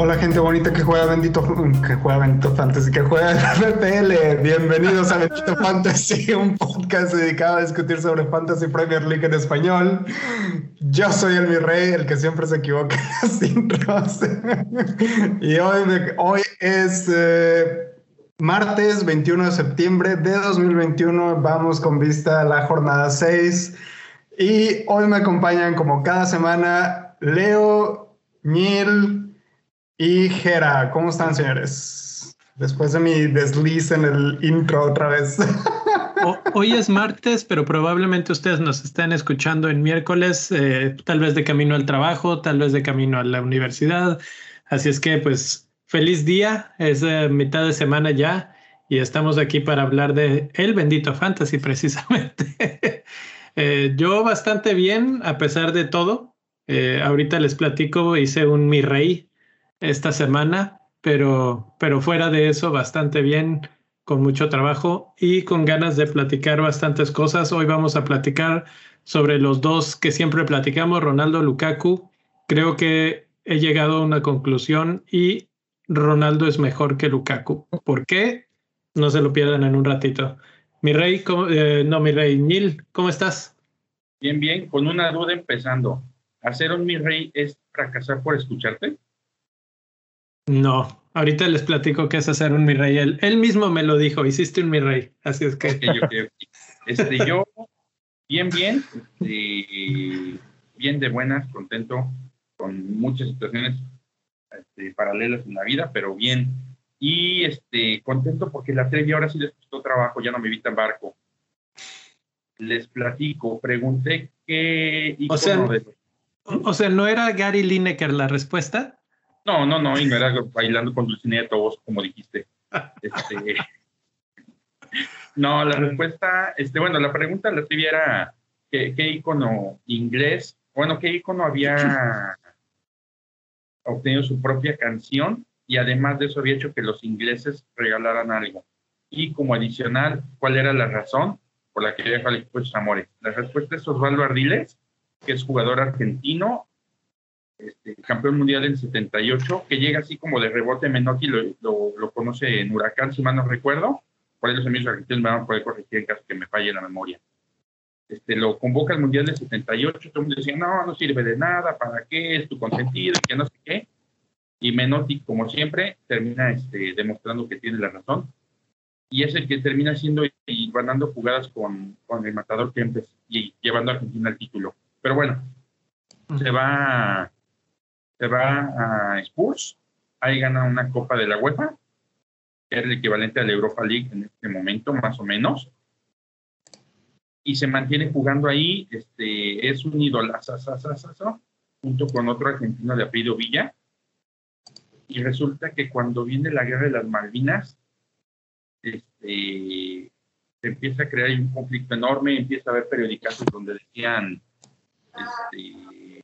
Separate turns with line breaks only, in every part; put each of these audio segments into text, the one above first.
Hola gente bonita que juega Bendito, que juega Bendito Fantasy, que juega FPL. Bienvenidos a Bendito Fantasy, un podcast dedicado a discutir sobre Fantasy Premier League en español. Yo soy el mi rey, el que siempre se equivoca las intros. y hoy, hoy es eh, martes 21 de septiembre de 2021. Vamos con vista a la jornada 6. Y hoy me acompañan como cada semana Leo, Nil, y Jera, ¿cómo están, señores? Después de mi desliz en el intro otra vez.
hoy es martes, pero probablemente ustedes nos estén escuchando en miércoles, eh, tal vez de camino al trabajo, tal vez de camino a la universidad. Así es que, pues, feliz día. Es eh, mitad de semana ya y estamos aquí para hablar de El Bendito Fantasy, precisamente. Eh, yo bastante bien, a pesar de todo. ahorita les platico, hice un mi rey esta semana, pero, pero fuera de eso, bastante bien, con mucho trabajo y con ganas de platicar bastantes cosas. Hoy vamos a platicar sobre los dos que siempre platicamos, Ronaldo Lukaku. Creo que he llegado a una conclusión y Ronaldo es mejor que Lukaku. ¿Por qué? No se lo pierdan en un ratito. Mi rey, eh, no, mi rey, Nil, ¿cómo estás?
Bien, bien, con una duda empezando. ¿Hacer un mi rey es fracasar por escucharte?
No, ahorita les platico qué es hacer un mi rey. Él, mismo me lo dijo, hiciste un mi rey. Así es que.
Este, yo, bien, bien, este, bien de buenas, contento, con muchas situaciones este, paralelas en la vida, pero bien. Y este, contento porque la trivia ahora sí les costó trabajo, ya no me vi tan barco. Les platico, pregunté qué.
O sea, o sea, ¿no era Gary Lineker la respuesta?
No, no, no, y no era bailando con Dulcinea vos, como dijiste. Este, no, la respuesta, este, bueno, la pregunta la trivia era ¿qué, qué icono inglés, bueno, qué icono había obtenido su propia canción y además de eso había hecho que los ingleses regalaran algo. Y como adicional, ¿cuál era la razón por la que dejó al equipo de? La respuesta es Osvaldo Ardiles, que es jugador argentino este, campeón mundial en 78, que llega así como de rebote. Menotti lo, lo, conoce en Huracán, si mal no recuerdo. Por ahí los amigos argentinos me van a poder corregir en caso que me falle la memoria. Este, lo convoca al mundial del 78. Todo el mundo decía, no, no sirve de nada, ¿para qué? Es tu consentido y que no sé qué. Y Menotti, como siempre, termina este, demostrando que tiene la razón. Y es el que termina siendo y ganando jugadas con, con el matador Kempes y llevando a Argentina al título. Pero bueno, se va se va a Spurs, ahí gana una Copa de la UEFA, que es el equivalente a la Europa League en este momento, más o menos, y se mantiene jugando ahí, este, es un idolazo, junto con otro argentino de apellido Villa, y resulta que cuando viene la guerra de las Malvinas, este, se empieza a crear un conflicto enorme, empieza a haber periódicos donde decían, este,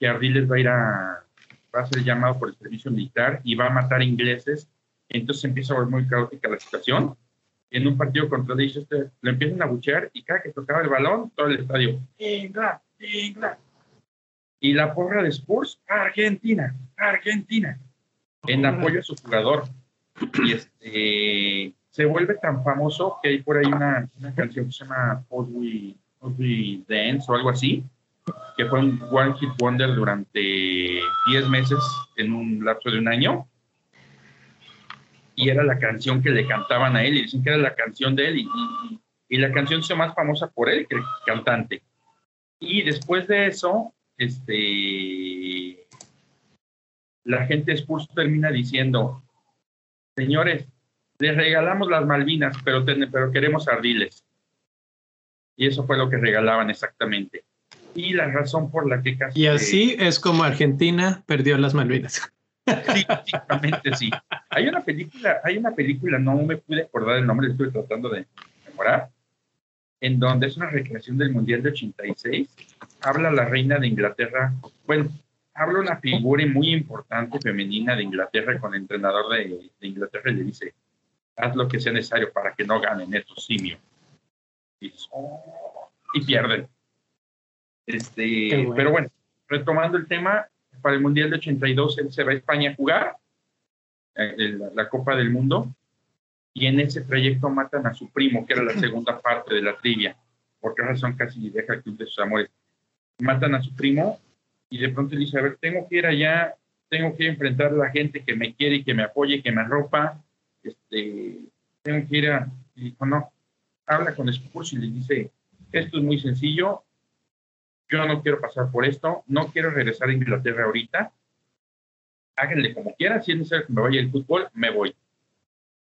que Ardiles va a ir a, va a ser llamado por el servicio militar y va a matar ingleses. Entonces empieza a ver muy caótica la situación. En un partido contra Leicester lo empiezan a buchear y cada que tocaba el balón, todo el estadio, Inglaterra, Inglaterra. Y la porra de Spurs, Argentina, Argentina, en apoyo a su jugador. Y este, se vuelve tan famoso que hay por ahí una, una canción que se llama We Dance o algo así, que fue un One Hit Wonder durante 10 meses en un lapso de un año. Y era la canción que le cantaban a él y dicen que era la canción de él. Y, y, la canción se más famosa por él que el cantante. Y después de eso, este, la gente Spurs termina diciendo, señores, les regalamos las Malvinas, pero, pero queremos ardiles. Y eso fue lo que regalaban exactamente y la razón por la que casi...
Y así es como Argentina perdió las Malvinas.
Sí, exactamente, sí. Hay una película, hay una película, no me pude acordar el nombre, estoy tratando de memorar, en donde es una recreación del Mundial de 86. Habla la reina de Inglaterra, bueno, habla una figura muy importante femenina de Inglaterra con el entrenador de, de Inglaterra y le dice, haz lo que sea necesario para que no ganen estos simios. Y, oh, pierden. Este, Pero bueno, retomando el tema, para el Mundial de 82 él se va a España a jugar eh, la, Copa del Mundo y en ese trayecto matan a su primo, que era la segunda parte de la trivia. Por qué razón casi deja el club de sus amores. Matan a su primo y de pronto dice, a ver, tengo que ir allá, tengo que enfrentar a la gente que me quiere y que me apoye, que me arropa, este, tengo que ir a... Y dijo, no, habla con Spurs y le dice, esto es muy sencillo, yo no quiero pasar por esto, no quiero regresar a Inglaterra ahorita, háganle como quieran, si es necesario que me vaya el fútbol, me voy.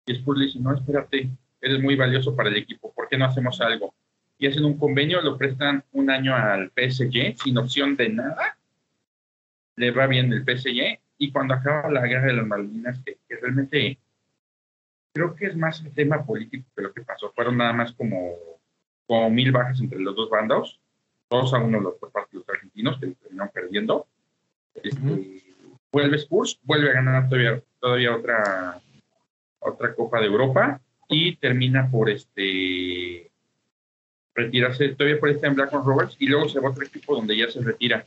Y Spurs le dice, no, espérate, eres muy valioso para el equipo, ¿por qué no hacemos algo? Y hacen un convenio, lo prestan un año al PSG sin opción de nada, le va bien el PSG, y cuando acaba la guerra de las Malvinas, que, realmente creo que es más el tema político que lo que pasó, fueron nada más como, como mil bajas entre los dos bandos, todos a uno los, los argentinos que terminaron perdiendo. Este, vuelve Spurs, vuelve a ganar todavía, todavía otra, otra Copa de Europa y termina por este retirarse todavía por este en con Roberts y luego se va a otro equipo donde ya se retira.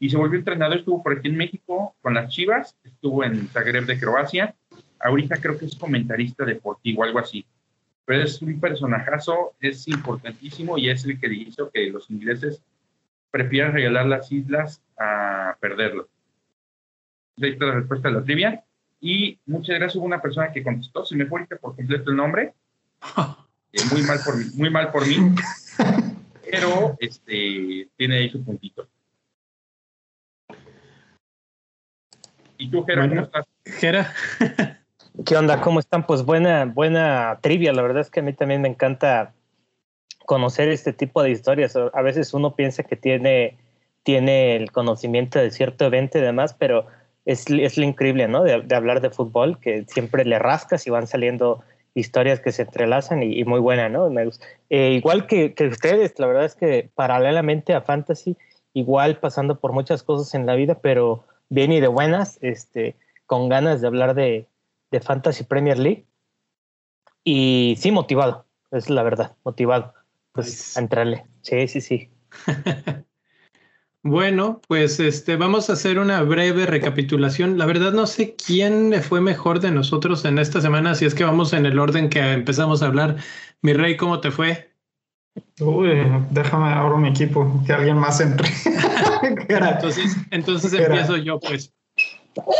Y se volvió entrenador, estuvo por aquí en México con las Chivas, estuvo en Zagreb de Croacia, ahorita creo que es comentarista deportivo, algo así. Pero es un personajazo, es importantísimo y es el que hizo que los ingleses prefieran regalar las islas a perderlo. Ahí está la respuesta de la trivia. Y muchas gracias. Hubo una persona que contestó, se me fue por completo el nombre. Eh, muy, mal por mí, muy mal por mí. pero este, tiene ahí su puntito. ¿Y tú, Jera, cómo estás?
Jera. ¿Qué onda? ¿Cómo están? Pues buena, buena trivia. La verdad es que a mí también me encanta conocer este tipo de historias. A veces uno piensa que tiene, tiene el conocimiento de cierto evento y demás, pero es, es lo increíble, ¿no? De, hablar de fútbol, que siempre le rascas y van saliendo historias que se entrelazan y, muy buena, ¿no? Eh, igual que, que, ustedes, la verdad es que paralelamente a Fantasy, igual pasando por muchas cosas en la vida, pero bien y de buenas, este, con ganas de hablar de, de Fantasy Premier League. Y sí, motivado, es la verdad, motivado, pues a entrarle. Sí, sí, sí.
Bueno, pues este, vamos a hacer una breve recapitulación. La verdad no sé quién le fue mejor de nosotros en esta semana, si es que vamos en el orden que empezamos a hablar. Mi rey, ¿cómo te fue?
Uy, déjame ahora mi equipo, que alguien más entre.
entonces, entonces empiezo yo, pues.
pues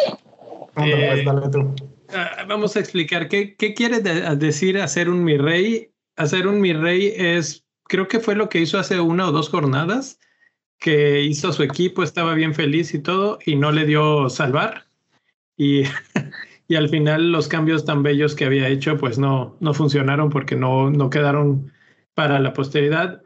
eh, dale tú.
Ah, vamos a explicar qué, quiere decir hacer un mi rey. Hacer un mi rey es, creo que fue lo que hizo hace una o dos jornadas que hizo su equipo, estaba bien feliz y todo, y no le dio salvar. Y, y al final los cambios tan bellos que había hecho, pues no, no funcionaron porque no, no quedaron para la posteridad.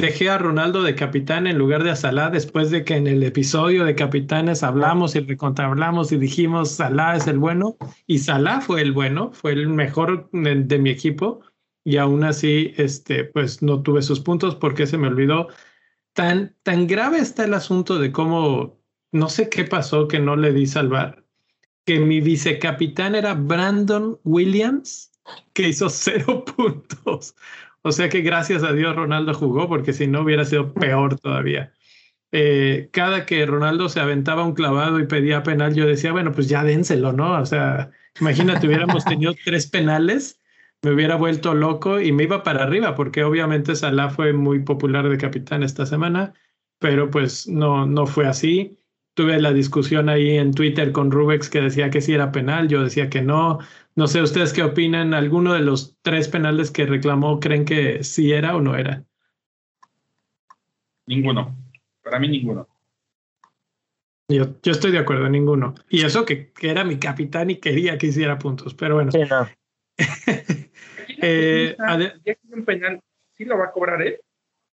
Dejé a Ronaldo de capitán en lugar de a Salah después de que en el episodio de capitanes hablamos y recontrahablamos y dijimos Salah es el bueno y Salah fue el bueno, fue el mejor de, de mi equipo y aún así este pues no tuve sus puntos porque se me olvidó tan, tan grave está el asunto de cómo, no sé qué pasó que no le di salvar, que mi vicecapitán era Brandon Williams, que hizo cero puntos. O sea que gracias a Dios Ronaldo jugó, porque si no hubiera sido peor todavía. Eh, cada que Ronaldo se aventaba un clavado y pedía penal, yo decía, bueno, pues ya dénselo, ¿no? O sea, imagínate, hubiéramos tenido tres penales me hubiera vuelto loco y me iba para arriba, porque obviamente Salah fue muy popular de capitán esta semana, pero pues no, no fue así. Tuve la discusión ahí en Twitter con Rubex que decía que sí era penal, yo decía que no. No sé ustedes qué opinan, ¿alguno de los tres penales que reclamó creen que sí era o no era?
Ninguno, para mí ninguno.
Yo, yo estoy de acuerdo, ninguno. Y eso que, que, era mi capitán y quería que hiciera puntos, pero bueno. Sí, no.
eh, un penal, ¿sí lo va a cobrar él?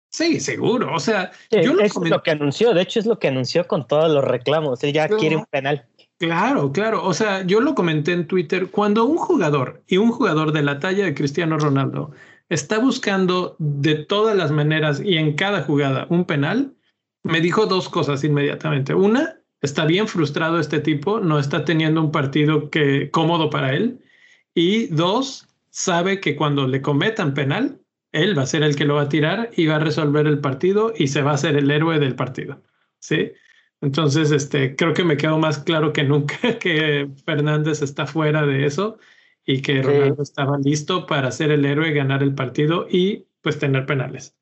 Sí, seguro. O sea,
yo lo es lo que anunció. De hecho, es lo que anunció con todos los reclamos. Él ya quiere un penal.
Claro, claro. O sea, yo lo comenté en Twitter. Cuando un jugador y un jugador de la talla de Cristiano Ronaldo está buscando de todas las maneras y en cada jugada un penal, me dijo dos cosas inmediatamente. Una, está bien frustrado este tipo, no está teniendo un partido que cómodo para él. Y dos, sabe que cuando le cometan penal, él va a ser el que lo va a tirar y va a resolver el partido y se va a hacer el héroe del partido. ¿Sí? Entonces, este, creo que me quedó más claro que nunca que Fernández está fuera de eso y que Ronaldo estaba listo para ser el héroe, ganar el partido y pues tener penales.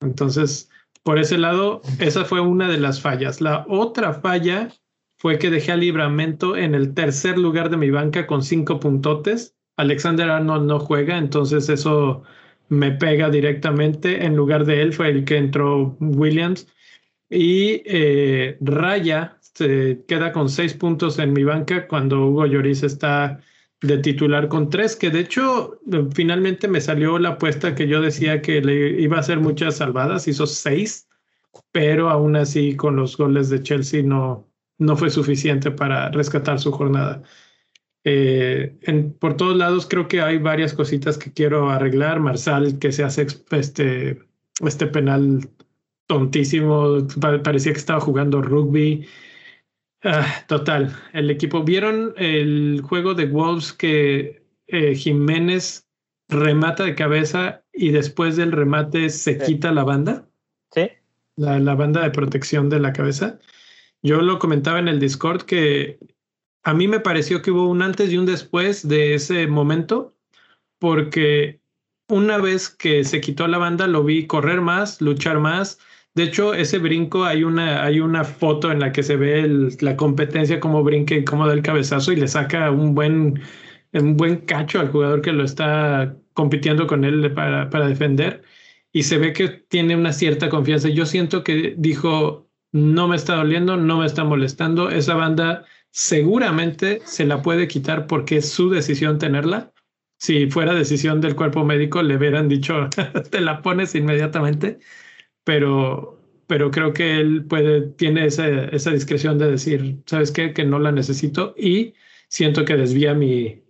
Entonces, por ese lado, esa fue una de las fallas. La otra falla fue que dejé a Libramento en el tercer lugar de mi banca con cinco puntotes. Alexander Arnold no juega, entonces eso me pega directamente. En lugar de él fue el que entró Williams. Y eh, Raya se queda con seis puntos en mi banca cuando Hugo Lloris está de titular con tres, que de hecho finalmente me salió la apuesta que yo decía que le iba a hacer muchas salvadas, hizo seis, pero aún así con los goles de Chelsea no, no fue suficiente para rescatar su jornada. Eh, por todos lados creo que hay varias cositas que quiero arreglar. Marsal que se hace este, este penal tontísimo, parecía que estaba jugando rugby. Ah, total, el equipo. ¿Vieron el juego de Wolves que eh, Jiménez remata de cabeza y después del remate se quita la banda?
Sí.
La, la, banda de protección de la cabeza. Yo lo comentaba en el Discord que a mí me pareció que hubo un antes y un después de ese momento, porque una vez que se quitó la banda lo vi correr más, luchar más, de hecho, ese brinco, hay una, hay una foto en la que se ve la competencia, cómo brinca y cómo da el cabezazo y le saca un buen, un buen cacho al jugador que lo está compitiendo con él para, para defender. Y se ve que tiene una cierta confianza. Yo siento que dijo, no me está doliendo, no me está molestando. Esa banda seguramente se la puede quitar porque es su decisión tenerla. Si fuera decisión del cuerpo médico, le hubieran dicho, te la pones inmediatamente pero, pero creo que él puede, tiene esa, esa discreción de decir, ¿sabes qué? Que no la necesito y siento que desvía mi,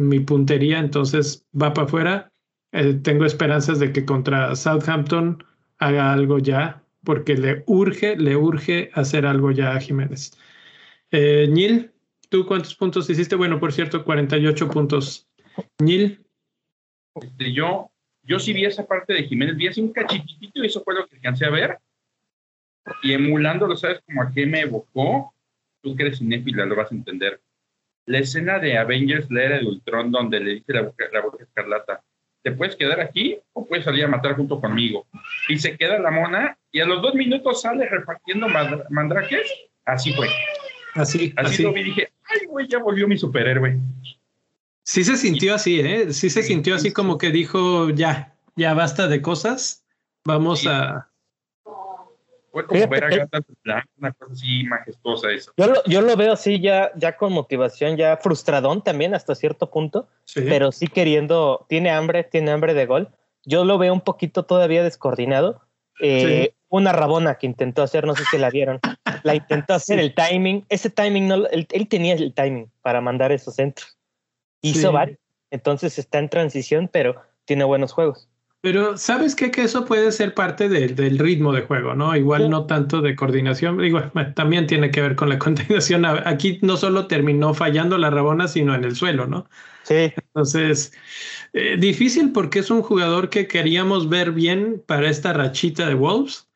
mi puntería, entonces va para afuera. Eh, tengo esperanzas de que contra Southampton haga algo ya, porque le urge, le urge hacer algo ya a Jiménez. Eh, Nil, ¿tú cuántos puntos hiciste? Bueno, por cierto, 48 puntos. Nil.
Este, yo yo sí vi esa parte de Jiménez, vi así un cachitito y eso fue lo que alcancé a ver. Y emulándolo, ¿sabes como a qué me evocó? Tú que eres cinéfila lo vas a entender. La escena de Avengers, la era de Ultron, donde le dice la boca, la boca escarlata, ¿te puedes quedar aquí o puedes salir a matar junto conmigo? Y se queda la mona y a los dos minutos sale repartiendo mandraques. Así fue.
Así,
así, así. lo vi y dije, ay, güey, ya volvió mi superhéroe.
Sí se sintió así, ¿eh? Sí se sintió así como que dijo, ya, ya basta de cosas, vamos a...
Fue como ver a Gata una cosa así majestuosa eso.
Yo lo, yo lo veo así ya, ya con motivación, ya frustradón también hasta cierto punto, pero sí queriendo, tiene hambre, tiene hambre de gol. Yo lo veo un poquito todavía descoordinado. Eh, una rabona que intentó hacer, no sé si la vieron, la intentó hacer el timing, ese timing, no, él tenía el timing para mandar esos centros hizo varios. Entonces está en transición, pero tiene buenos juegos.
Pero sabes qué? que eso puede ser parte del ritmo de juego, ¿no? Igual no tanto de coordinación, igual también tiene que ver con la coordinación. Aquí no solo terminó fallando la Rabona, sino en el suelo, ¿no?
Sí.
Entonces, eh, difícil porque es un jugador que queríamos ver bien para esta rachita de Wolves.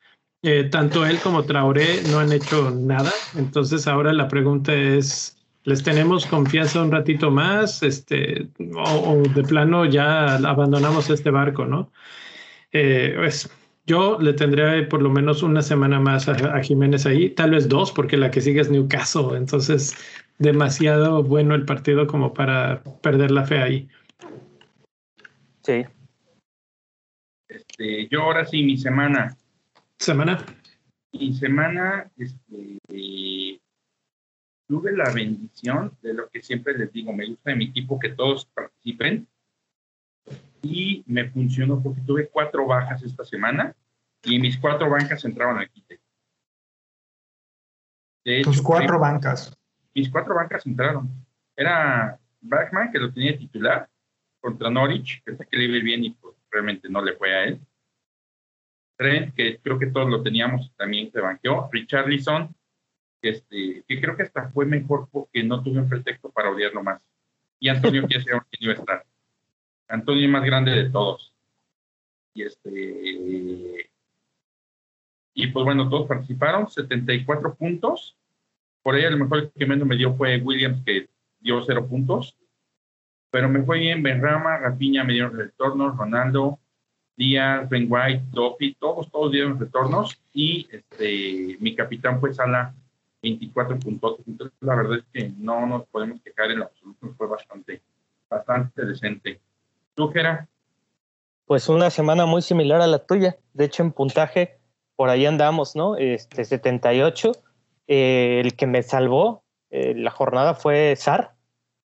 Eh, tanto él como Traoré no han hecho nada. Entonces ahora la pregunta es, les tenemos confianza un ratito más, este, o, de plano ya abandonamos este barco, ¿no? Eh, pues yo le tendré por lo menos una semana más a, Jiménez ahí, tal vez dos, porque la que sigue es Newcastle, entonces demasiado bueno el partido como para perder la fe ahí.
Sí.
Este, yo ahora sí, mi semana.
¿Semana?
Mi semana, este, tuve la bendición de lo que siempre les digo, me gusta de mi equipo que todos participen y me funcionó porque tuve cuatro bajas esta semana y mis cuatro bancas entraban al quite.
Tus cuatro bancas.
Mis cuatro bancas entraron. Era Bachman, que lo tenía titular, contra Norwich, que que le iba bien y pues, realmente no le fue a él. Trent, que creo que todos lo teníamos, también se banqueó. Richard Lisson, este, que creo que hasta fue mejor porque no tuve un pretexto para odiarlo más. Y Antonio que que iba a estar. Antonio es más grande de todos. Y este y pues bueno, todos participaron, 74 puntos. Por ahí el mejor que menos me dio fue Williams, que dio cero puntos. Pero me fue bien Benrama, Rapiña me dieron retornos, Ronaldo, Díaz, Ben White, Dopi, todos, todos dieron retornos. Y este, mi capitán fue Sala, 24 puntos. Entonces, la verdad es que no nos podemos quejar en lo absoluto, fue bastante, bastante decente. ¿Tú, Gera?
Pues una semana muy similar a la tuya. De hecho, en puntaje, por ahí andamos, ¿no? Este 78. Eh, el que me salvó eh, la jornada fue Sar.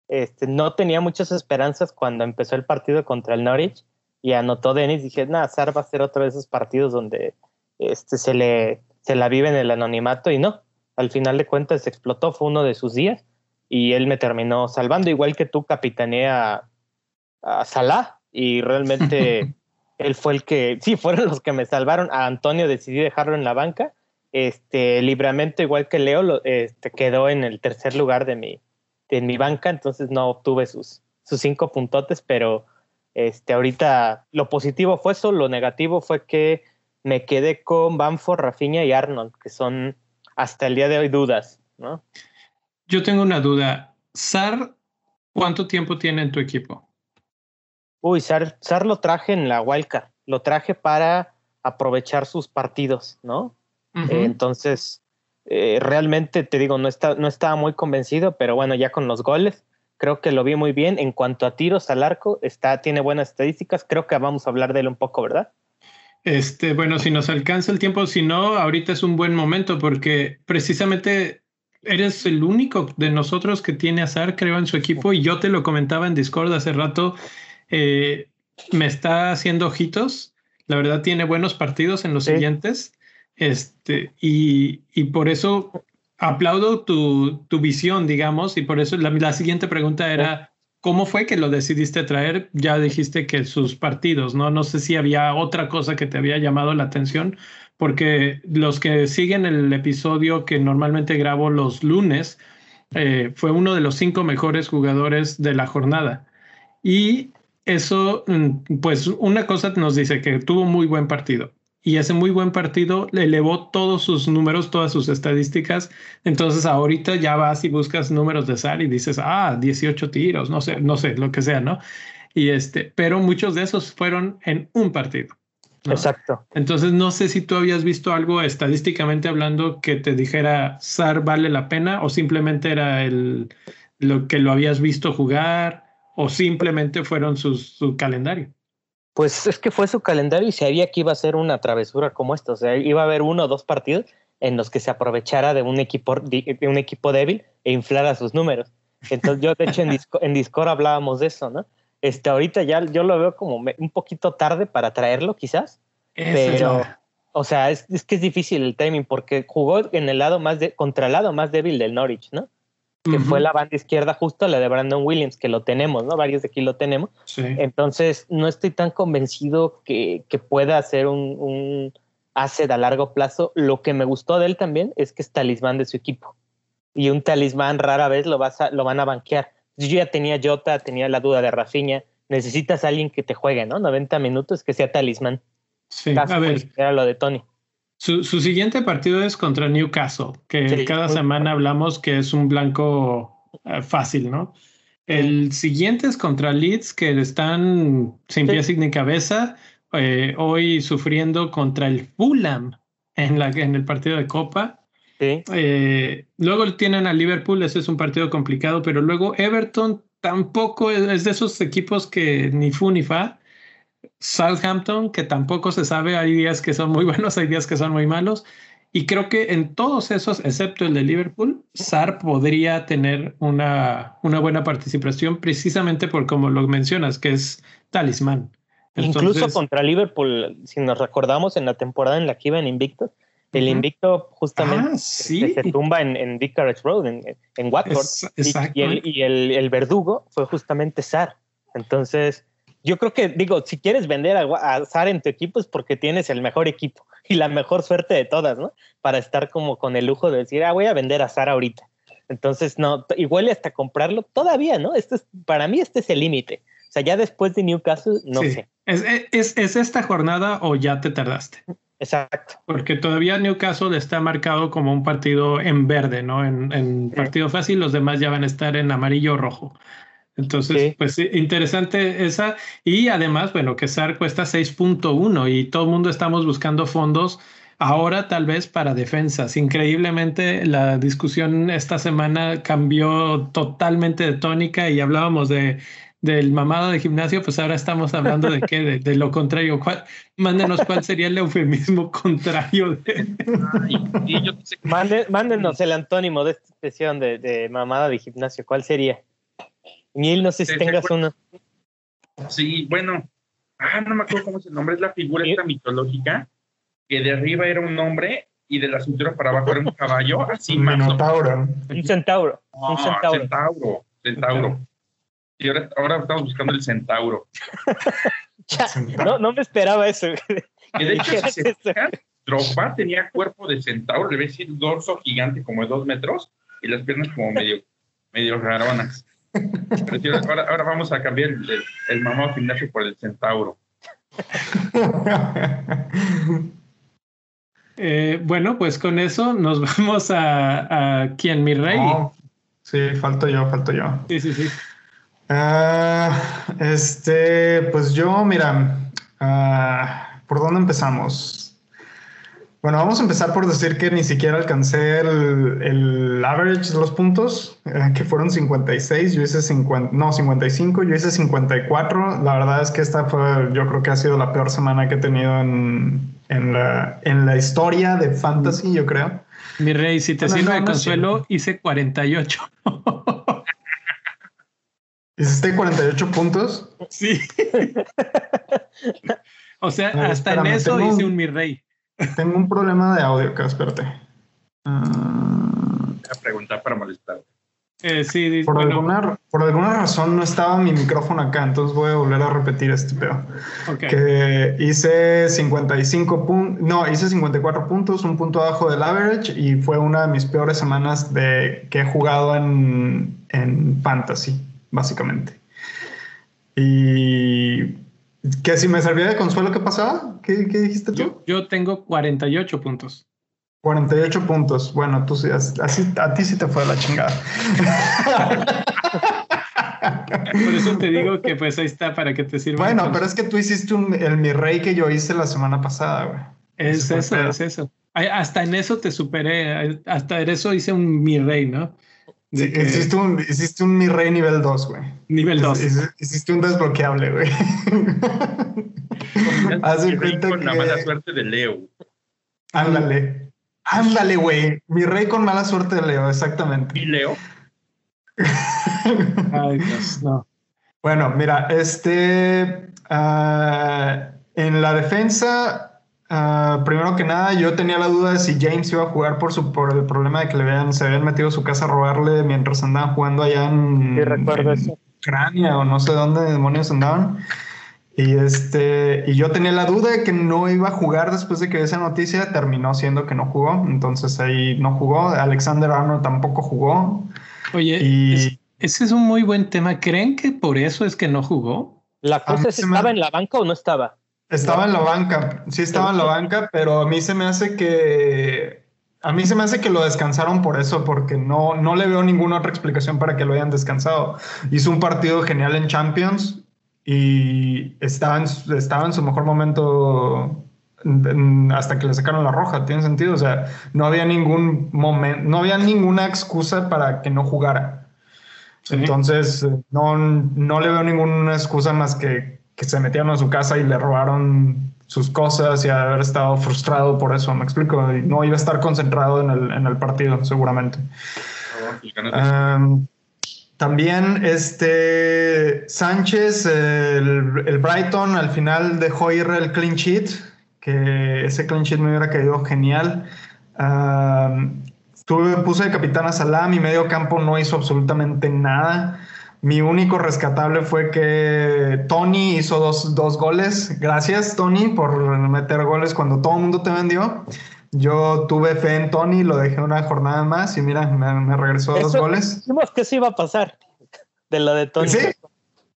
Este, no tenía muchas esperanzas cuando empezó el partido contra el Norwich y anotó Denis. Dije, nada, Sar va a ser otro de esos partidos donde este, se, le, se la vive en el anonimato y no. Al final de cuentas explotó, fue uno de sus días y él me terminó salvando, igual que tú capitaneé a, a Salah y realmente él fue el que, sí, fueron los que me salvaron. A Antonio decidí dejarlo en la banca. Este, Libramento, igual que Leo, lo, este, quedó en el tercer lugar de mi, de mi banca, entonces no obtuve sus, sus cinco puntotes, pero este, ahorita lo positivo fue eso, lo negativo fue que me quedé con Banford, Rafinha y Arnold, que son hasta el día de hoy dudas, ¿no?
Yo tengo una duda. Sar, ¿cuánto tiempo tiene en tu equipo?
Uy, Sar, Sar lo traje en la Wildcard, lo traje para aprovechar sus partidos, ¿no? Uh -huh. eh, entonces, eh, realmente te digo, no, está, no estaba muy convencido, pero bueno, ya con los goles, creo que lo vi muy bien. En cuanto a tiros al arco, está, tiene buenas estadísticas, creo que vamos a hablar de él un poco, ¿verdad?
Este, bueno, si nos alcanza el tiempo, si no, ahorita es un buen momento porque precisamente eres el único de nosotros que tiene a Sar, creo, en su equipo y yo te lo comentaba en Discord hace rato, eh, me está haciendo ojitos, la verdad tiene buenos partidos en los sí. siguientes este, y, y, por eso aplaudo tu, tu, visión, digamos, y por eso la, la siguiente pregunta era, ¿cómo fue que lo decidiste traer? Ya dijiste que sus partidos, ¿no? No sé si había otra cosa que te había llamado la atención, porque los que siguen el episodio que normalmente grabo los lunes, eh, fue uno de los cinco mejores jugadores de la jornada. Y eso, mm, pues una cosa nos dice que tuvo muy buen partido y ese muy buen partido le elevó todos sus números, todas sus estadísticas. Entonces ahorita ya vas y buscas números de SAR y dices, ah, 18 tiros, no sé, no sé, lo que sea, ¿no? Y este, pero muchos de esos fueron en un partido.
¿no? Exacto.
Entonces no sé si tú habías visto algo estadísticamente hablando que te dijera SAR vale la pena o simplemente era el lo que lo habías visto jugar o simplemente fueron sus, su calendario.
Pues es que fue su calendario y sabía que iba a ser una travesura como esta. O sea, iba a haber uno o dos partidos en los que se aprovechara de un equipo, de un equipo débil e inflara sus números. Entonces, yo, de hecho, en, Discord, en Discord hablábamos de eso, ¿no? Este, ahorita ya yo lo veo como un poquito tarde para traerlo, quizás. Eso pero, ya. o sea, es, es, que es difícil el timing porque jugó en el lado más de, contra el lado más débil del Norwich, ¿no? Que uh -huh. fue la banda izquierda justo la de Brandon Williams, que lo tenemos, ¿no? Varios de aquí lo tenemos. Sí. Entonces, no estoy tan convencido que, que pueda hacer un, un, asset a largo plazo. Lo que me gustó de él también es que es talismán de su equipo. Y un talismán rara vez lo, vas a, lo van a banquear. Yo ya tenía Jota, tenía la duda de Rafinha. Necesitas a alguien que te juegue, ¿no? 90 minutos, que sea talismán.
Sí, Caso a ver.
Era lo de Tony.
Su, su, siguiente partido es contra Newcastle, que sí, cada semana hablamos que es un blanco uh, fácil, ¿no? El siguiente es contra Leeds, que están sin sí. pies ni cabeza, eh, hoy sufriendo contra el Fulham en, la, en el partido de Copa.
Sí.
Eh, luego tienen a Liverpool, ese es un partido complicado, pero luego Everton tampoco es, es de esos equipos que ni fu ni fa. Southampton, que tampoco se sabe, hay días que son muy buenos, hay días que son muy malos. Y creo que en todos esos, excepto el de Liverpool, SAR podría tener una, una buena participación precisamente por como lo mencionas, que es talismán.
Entonces, Incluso contra Liverpool, si nos recordamos en la temporada en la que iba en Invictus, el. Invicto justamente
ah, sí.
se, se, tumba en, en Vicarage Road, en, en Watford. Es, y, y, el, y el, el verdugo fue justamente SAR. Entonces, yo creo que, digo, si quieres vender a, a Zar en tu equipo es porque tienes el mejor equipo y la mejor suerte de todas, ¿no? Para estar como con el lujo de decir, ah, voy a vender a Zar ahorita. Entonces, no, igual hasta comprarlo todavía, ¿no? Este es, para mí este es el límite. O sea, ya después de Newcastle, no sé.
¿Es, es, ¿Es esta jornada o ya te tardaste?
Exacto.
Porque todavía Newcastle está marcado como un partido en verde, ¿no? En, en partido fácil, los demás ya van a estar en amarillo o rojo. Entonces, pues interesante esa. Y además, bueno, que SAR cuesta 6.1 y todo el mundo estamos buscando fondos ahora tal vez para defensas. Increíblemente, la discusión esta semana cambió totalmente de tónica y hablábamos de del mamado de gimnasio, pues ahora estamos hablando de qué, de, lo contrario. ¿Cuál, mándenos cuál sería el eufemismo contrario. De...
mándenos el antónimo de esta expresión de, de mamada de gimnasio. ¿Cuál sería? Mil, no sé si tengas uno.
Sí, bueno, ah, no me acuerdo cómo es el nombre, es la figura esta mitológica, que de arriba era un hombre y de la cintura para abajo era un caballo, así
Un centauro.
Un centauro.
un centauro. Centauro. Centauro. Y ahora, ahora estamos buscando el centauro.
no, no me esperaba eso.
Que de hecho, si se Drogba tenía cuerpo de centauro, le voy a decir dorso gigante como de dos metros y las piernas como medio, medio raronas. Ahora, ahora, vamos a cambiar el, el, mamado gimnasio por el centauro.
Eh, bueno, pues con eso nos vamos a, a quién, mi rey.
sí, falto yo, falto yo.
Sí, sí, sí.
Ah, este, pues yo, mira, uh, ¿por dónde empezamos? Bueno, vamos a empezar por decir que ni siquiera alcancé el, el average de los puntos, eh, que fueron 56, yo hice 50, no, 55, yo hice 54. La verdad es que esta fue, yo creo que ha sido la peor semana que he tenido en, en, la, en la historia de Fantasy, yo creo.
Mi rey, si te sirve de consuelo, hice 48.
¿Hiciste 48 puntos?
Sí. o sea, hasta en eso hice un mi rey.
Tengo un problema de audio acá, espérate.
Uh, a preguntar para molestar.
Eh, sí,
por, alguna, por alguna razón no estaba mi micrófono acá, entonces voy a volver a repetir este pedo. Que hice 55 puntos, no, hice 54 puntos, un punto abajo del average y fue una de mis peores semanas de, que he jugado en, en Fantasy, básicamente. Y que si me servía de consuelo, ¿qué pasaba? ¿Qué, dijiste
tú? Yo, tengo 48 puntos.
48 puntos. Bueno, tú sí, así, a ti sí te fue la chingada.
Por eso te digo que pues ahí está para que te sirva.
Bueno, pero es que tú hiciste el mi rey que yo hice la semana pasada, güey.
Es eso, es eso. Hasta en eso te superé. Hasta en eso hice un mi rey, ¿no?
Hiciste, un, hiciste un mi rey nivel 2, güey.
Nivel 2.
Hiciste un desbloqueable, güey.
Haz cuenta con la mala suerte de Leo.
Ándale. Ándale, güey. Mi rey con mala suerte de Leo, exactamente.
¿Y Leo?
Ay, Dios, no.
Bueno, mira, este. Uh, en la defensa, Uh, primero que nada, yo tenía la duda de si James iba a jugar por, su, por el problema de que le habían, se habían metido a su casa a robarle mientras andaban jugando allá en, Ucrania o no sé dónde demonios andaban. Y, este, y yo tenía la duda de que no iba a jugar después de que esa noticia terminó siendo que no jugó. Entonces ahí no jugó. Alexander Arnold tampoco jugó.
Oye, y, ese es un muy buen tema. ¿Creen que por eso es que no jugó?
La cosa es, ¿estaba en la banca o no estaba?
Estaba en la banca, sí estaba en la banca, pero a mí se me hace que a mí se me hace que lo descansaron por eso, porque no, no le veo ninguna otra explicación para que lo hayan descansado. Hizo un partido genial en Champions y estaba en, estaba en su mejor momento hasta que le sacaron la roja, tiene sentido, o sea, no había ningún momento, no había ninguna excusa para que no jugara. Entonces, no, no le veo ninguna excusa más que que se metieron a su casa y le robaron sus cosas y haber estado frustrado por eso, me explico, no iba a estar concentrado en el, en el partido seguramente. también este Sánchez, el, Brighton al final dejó ir el clean sheet, que ese clean sheet me hubiera caído genial. tuve, puse de capitán a Salah, mi medio campo no hizo absolutamente nada. Mi único rescatable fue que Tony hizo dos, goles. Gracias, Tony, por meter goles cuando todo el mundo te vendió. Yo tuve fe en Tony, lo dejé una jornada más y mira, me, regresó dos goles.
Dijimos que sí iba a pasar de lo de Tony.
¿Sí?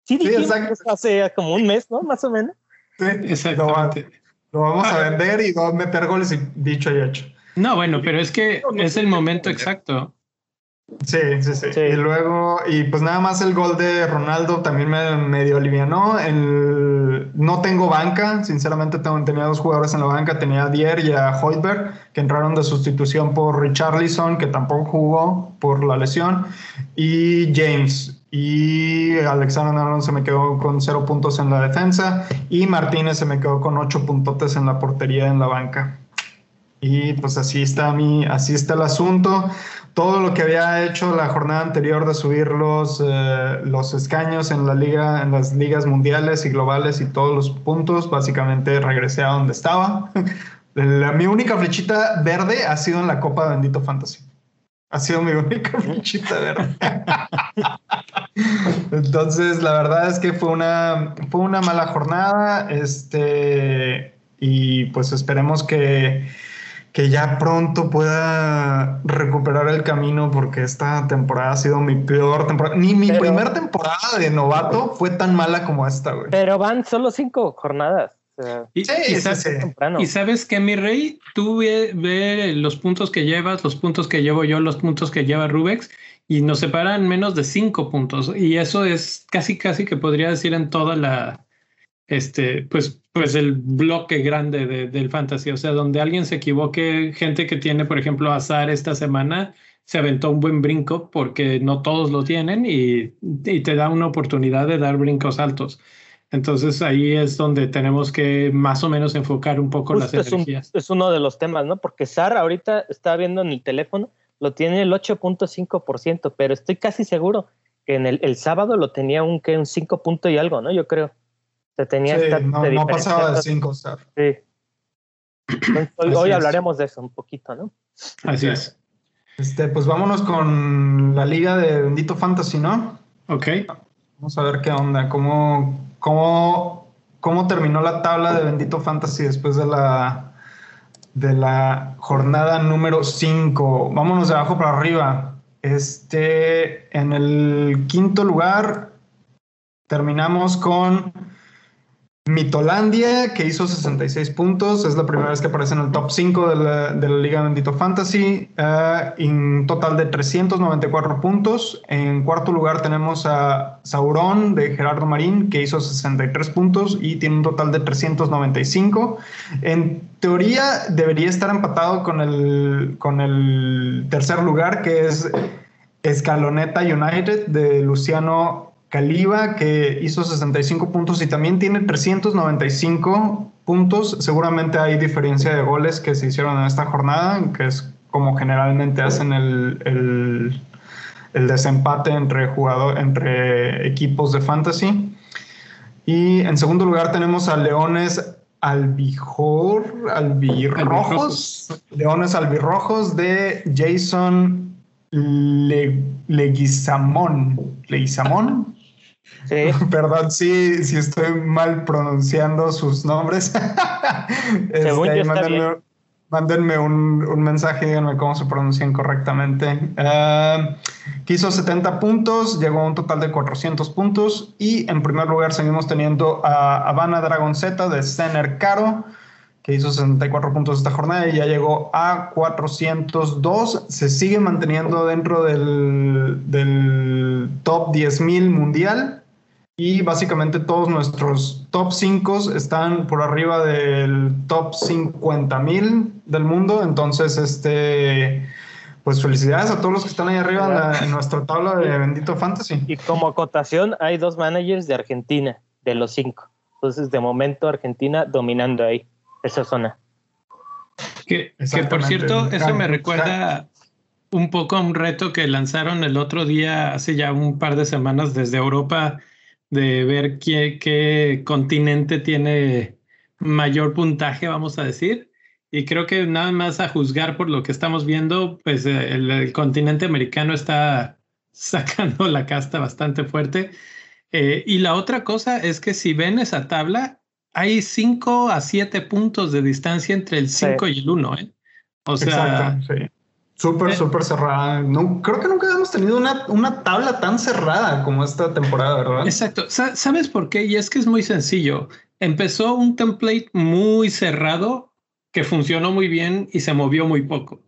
Sí, exacto. hace como un mes, ¿no? Más o menos.
Sí, exactamente. Lo, vamos a ah. vender y vamos a meter goles y dicho y hecho.
No, bueno, pero es que es el momento exacto.
Sí, sí, sí, Y luego, y pues nada más el gol de Ronaldo también me medio alivianó. El, no tengo banca, sinceramente tengo, tenía dos jugadores en la banca, tenía a Dier y a Hoiberg, que entraron de sustitución por Richarlison, que tampoco jugó por la lesión, y James. Y Alexander Arnold se me quedó con cero puntos en la defensa, y Martínez se me quedó con ocho puntotes en la portería en la banca. Y pues así está mi, así está el asunto todo lo que había hecho la jornada anterior de subir los, eh, los escaños en la liga, en las ligas mundiales y globales y todos los puntos, básicamente regresé a donde estaba. mi única flechita verde ha sido en la Copa de Bendito Fantasy. Ha sido mi única flechita verde. Entonces, la verdad es que fue una, fue una mala jornada. Este, y pues esperemos que que ya pronto pueda recuperar el camino porque esta temporada ha sido mi peor temporada. Ni mi primera temporada de novato fue tan mala como esta, güey.
Pero van solo cinco jornadas.
y, sabes, y, sabes que mi rey, tú ve, los puntos que llevas, los puntos que llevo yo, los puntos que lleva Rubex y nos separan menos de cinco puntos. Y eso es casi, casi que podría decir en toda la, este, pues, pues el bloque grande del fantasy, o sea, donde alguien se equivoque, gente que tiene, por ejemplo, azar esta semana, se aventó un buen brinco porque no todos lo tienen y, te da una oportunidad de dar brincos altos. Entonces ahí es donde tenemos que más o menos enfocar un poco las energías.
es uno de los temas, ¿no? Porque SAR ahorita está viendo en el teléfono, lo tiene el 8.5%, pero estoy casi seguro que en el, el sábado lo tenía un, que un 5 punto y algo, ¿no? Yo creo tenía
no, pasaba de 5 Sí.
hoy, hablaremos de eso un poquito, ¿no?
Así es.
Este, pues vámonos con la liga de Bendito Fantasy, ¿no?
Ok.
Vamos a ver qué onda, cómo, cómo, cómo terminó la tabla de Bendito Fantasy después de la, de la jornada número 5. Vámonos de abajo para arriba. Este, en el quinto lugar terminamos con Mitolandia, que hizo 66 puntos, es la primera vez que aparece en el top 5 de la, Liga Bendito Fantasy, uh, en total de 394 puntos. En cuarto lugar tenemos a Sauron de Gerardo Marín, que hizo 63 puntos y tiene un total de 395. En teoría debería estar empatado con el, con el tercer lugar, que es Escaloneta United de Luciano Caliba, que hizo 65 puntos y también tiene 395 puntos. Seguramente hay diferencia de goles que se hicieron en esta jornada, que es como generalmente hacen el, desempate entre, jugador, entre equipos de fantasy. Y en segundo lugar tenemos a Leones Albijor, Albirrojos, Leones Albirrojos de Jason Leguizamón. Leguizamón. Perdón si, si estoy mal pronunciando sus nombres. este, mándenme, un, un, mensaje, díganme cómo se pronuncian correctamente. Uh, quiso 70 puntos, llegó a un total de 400 puntos. Y en primer lugar seguimos teniendo a Habana Dragon Z de Stener Caro que hizo 64 puntos esta jornada y ya llegó a 402. Se sigue manteniendo dentro del, del top 10.000 mundial y básicamente todos nuestros top 5 están por arriba del top 50 mil del mundo. Entonces, este, pues felicidades a todos los que están ahí arriba en, nuestra tabla de Bendito Fantasy.
Y como acotación, hay dos managers de Argentina, de los cinco. Entonces, de momento, Argentina dominando ahí esa zona.
Que, que por cierto, eso me recuerda un poco a un reto que lanzaron el otro día, hace ya un par de semanas desde Europa de ver qué, qué continente tiene mayor puntaje, vamos a decir. Y creo que nada más a juzgar por lo que estamos viendo, pues eh, el, continente americano está sacando la casta bastante fuerte. Eh, y la otra cosa es que si ven esa tabla, hay 5 a 7 puntos de distancia entre el 5 y el 1. ¿eh? O sea,
Súper,
Eh.
súper cerrada. No, creo que nunca hemos tenido una, una tabla tan cerrada como esta temporada, ¿verdad?
Exacto. Sa- ¿Sabes por qué? Y es que es muy sencillo. Empezó un template muy cerrado que funcionó muy bien y se movió muy poco.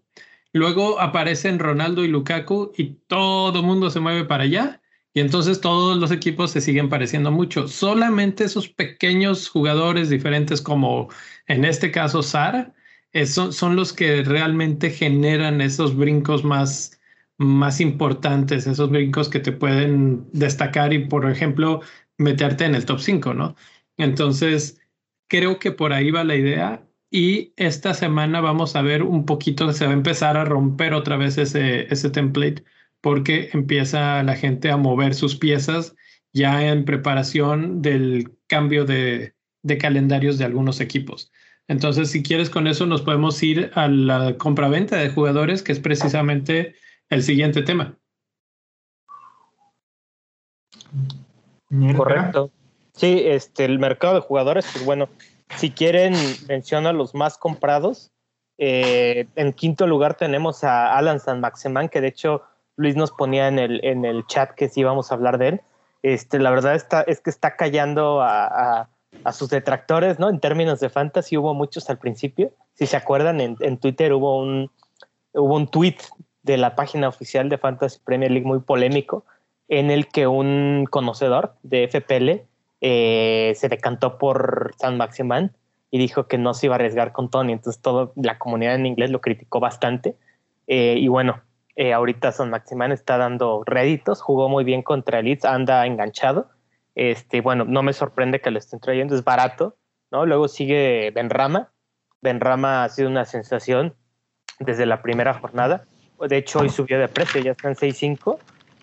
Luego aparecen Ronaldo y Lukaku y todo el mundo se mueve para allá. Y entonces todos los equipos se siguen pareciendo mucho. Solamente esos pequeños jugadores diferentes como en este caso Sara, eh, son, son los que realmente generan esos brincos más, más importantes, esos brincos que te pueden destacar y, por ejemplo, meterte en el top 5, ¿no? Entonces, creo que por ahí va la idea y esta semana vamos a ver un poquito, se va a empezar a romper otra vez ese, ese template porque empieza la gente a mover sus piezas ya en preparación del cambio de, de calendarios de algunos equipos. Entonces, si quieres con eso, nos podemos ir a la compraventa de jugadores, que es precisamente el siguiente tema.
Correcto. Sí, este, el mercado de jugadores, pues bueno, si quieren, menciona los más comprados. Eh, en quinto lugar tenemos a Alan San Maximan, que de hecho Luis nos ponía en el, en el chat que sí íbamos a hablar de él. Este, la verdad está, es que está callando a, a, sus detractores, ¿no? En términos de fantasy hubo muchos al principio. Si se acuerdan, en, en Twitter hubo un, hubo un tweet de la página oficial de Fantasy Premier League muy polémico, en el que un conocedor de FPL eh, se decantó por San Maximán y dijo que no se iba a arriesgar con Tony. Entonces, toda la comunidad en inglés lo criticó bastante. Eh, y bueno, eh, ahorita San Maximán está dando réditos, jugó muy bien contra el Leeds, anda enganchado. Este, bueno, no me sorprende que lo estén trayendo, es barato, ¿no? Luego sigue Benrama. Benrama ha sido una sensación desde la primera jornada. De hecho, hoy subió de precio, ya está en 6.5.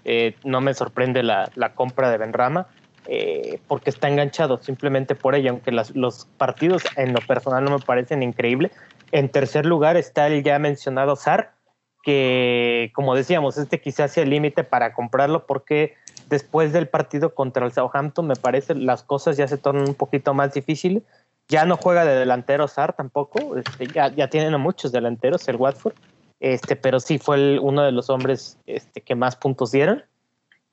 Eh, no me sorprende la, la compra de Benrama eh, porque está enganchado simplemente por ello, aunque los partidos en lo personal no me parecen increíbles. En tercer lugar está el ya mencionado Sar, que como decíamos, este quizás sea el límite para comprarlo porque después del partido contra el Southampton me parece las cosas ya se tornan un poquito más difíciles. Ya no juega de delantero Sar tampoco, este, ya, ya tienen muchos delanteros el Watford, este, pero sí fue uno de los hombres este, que más puntos dieron.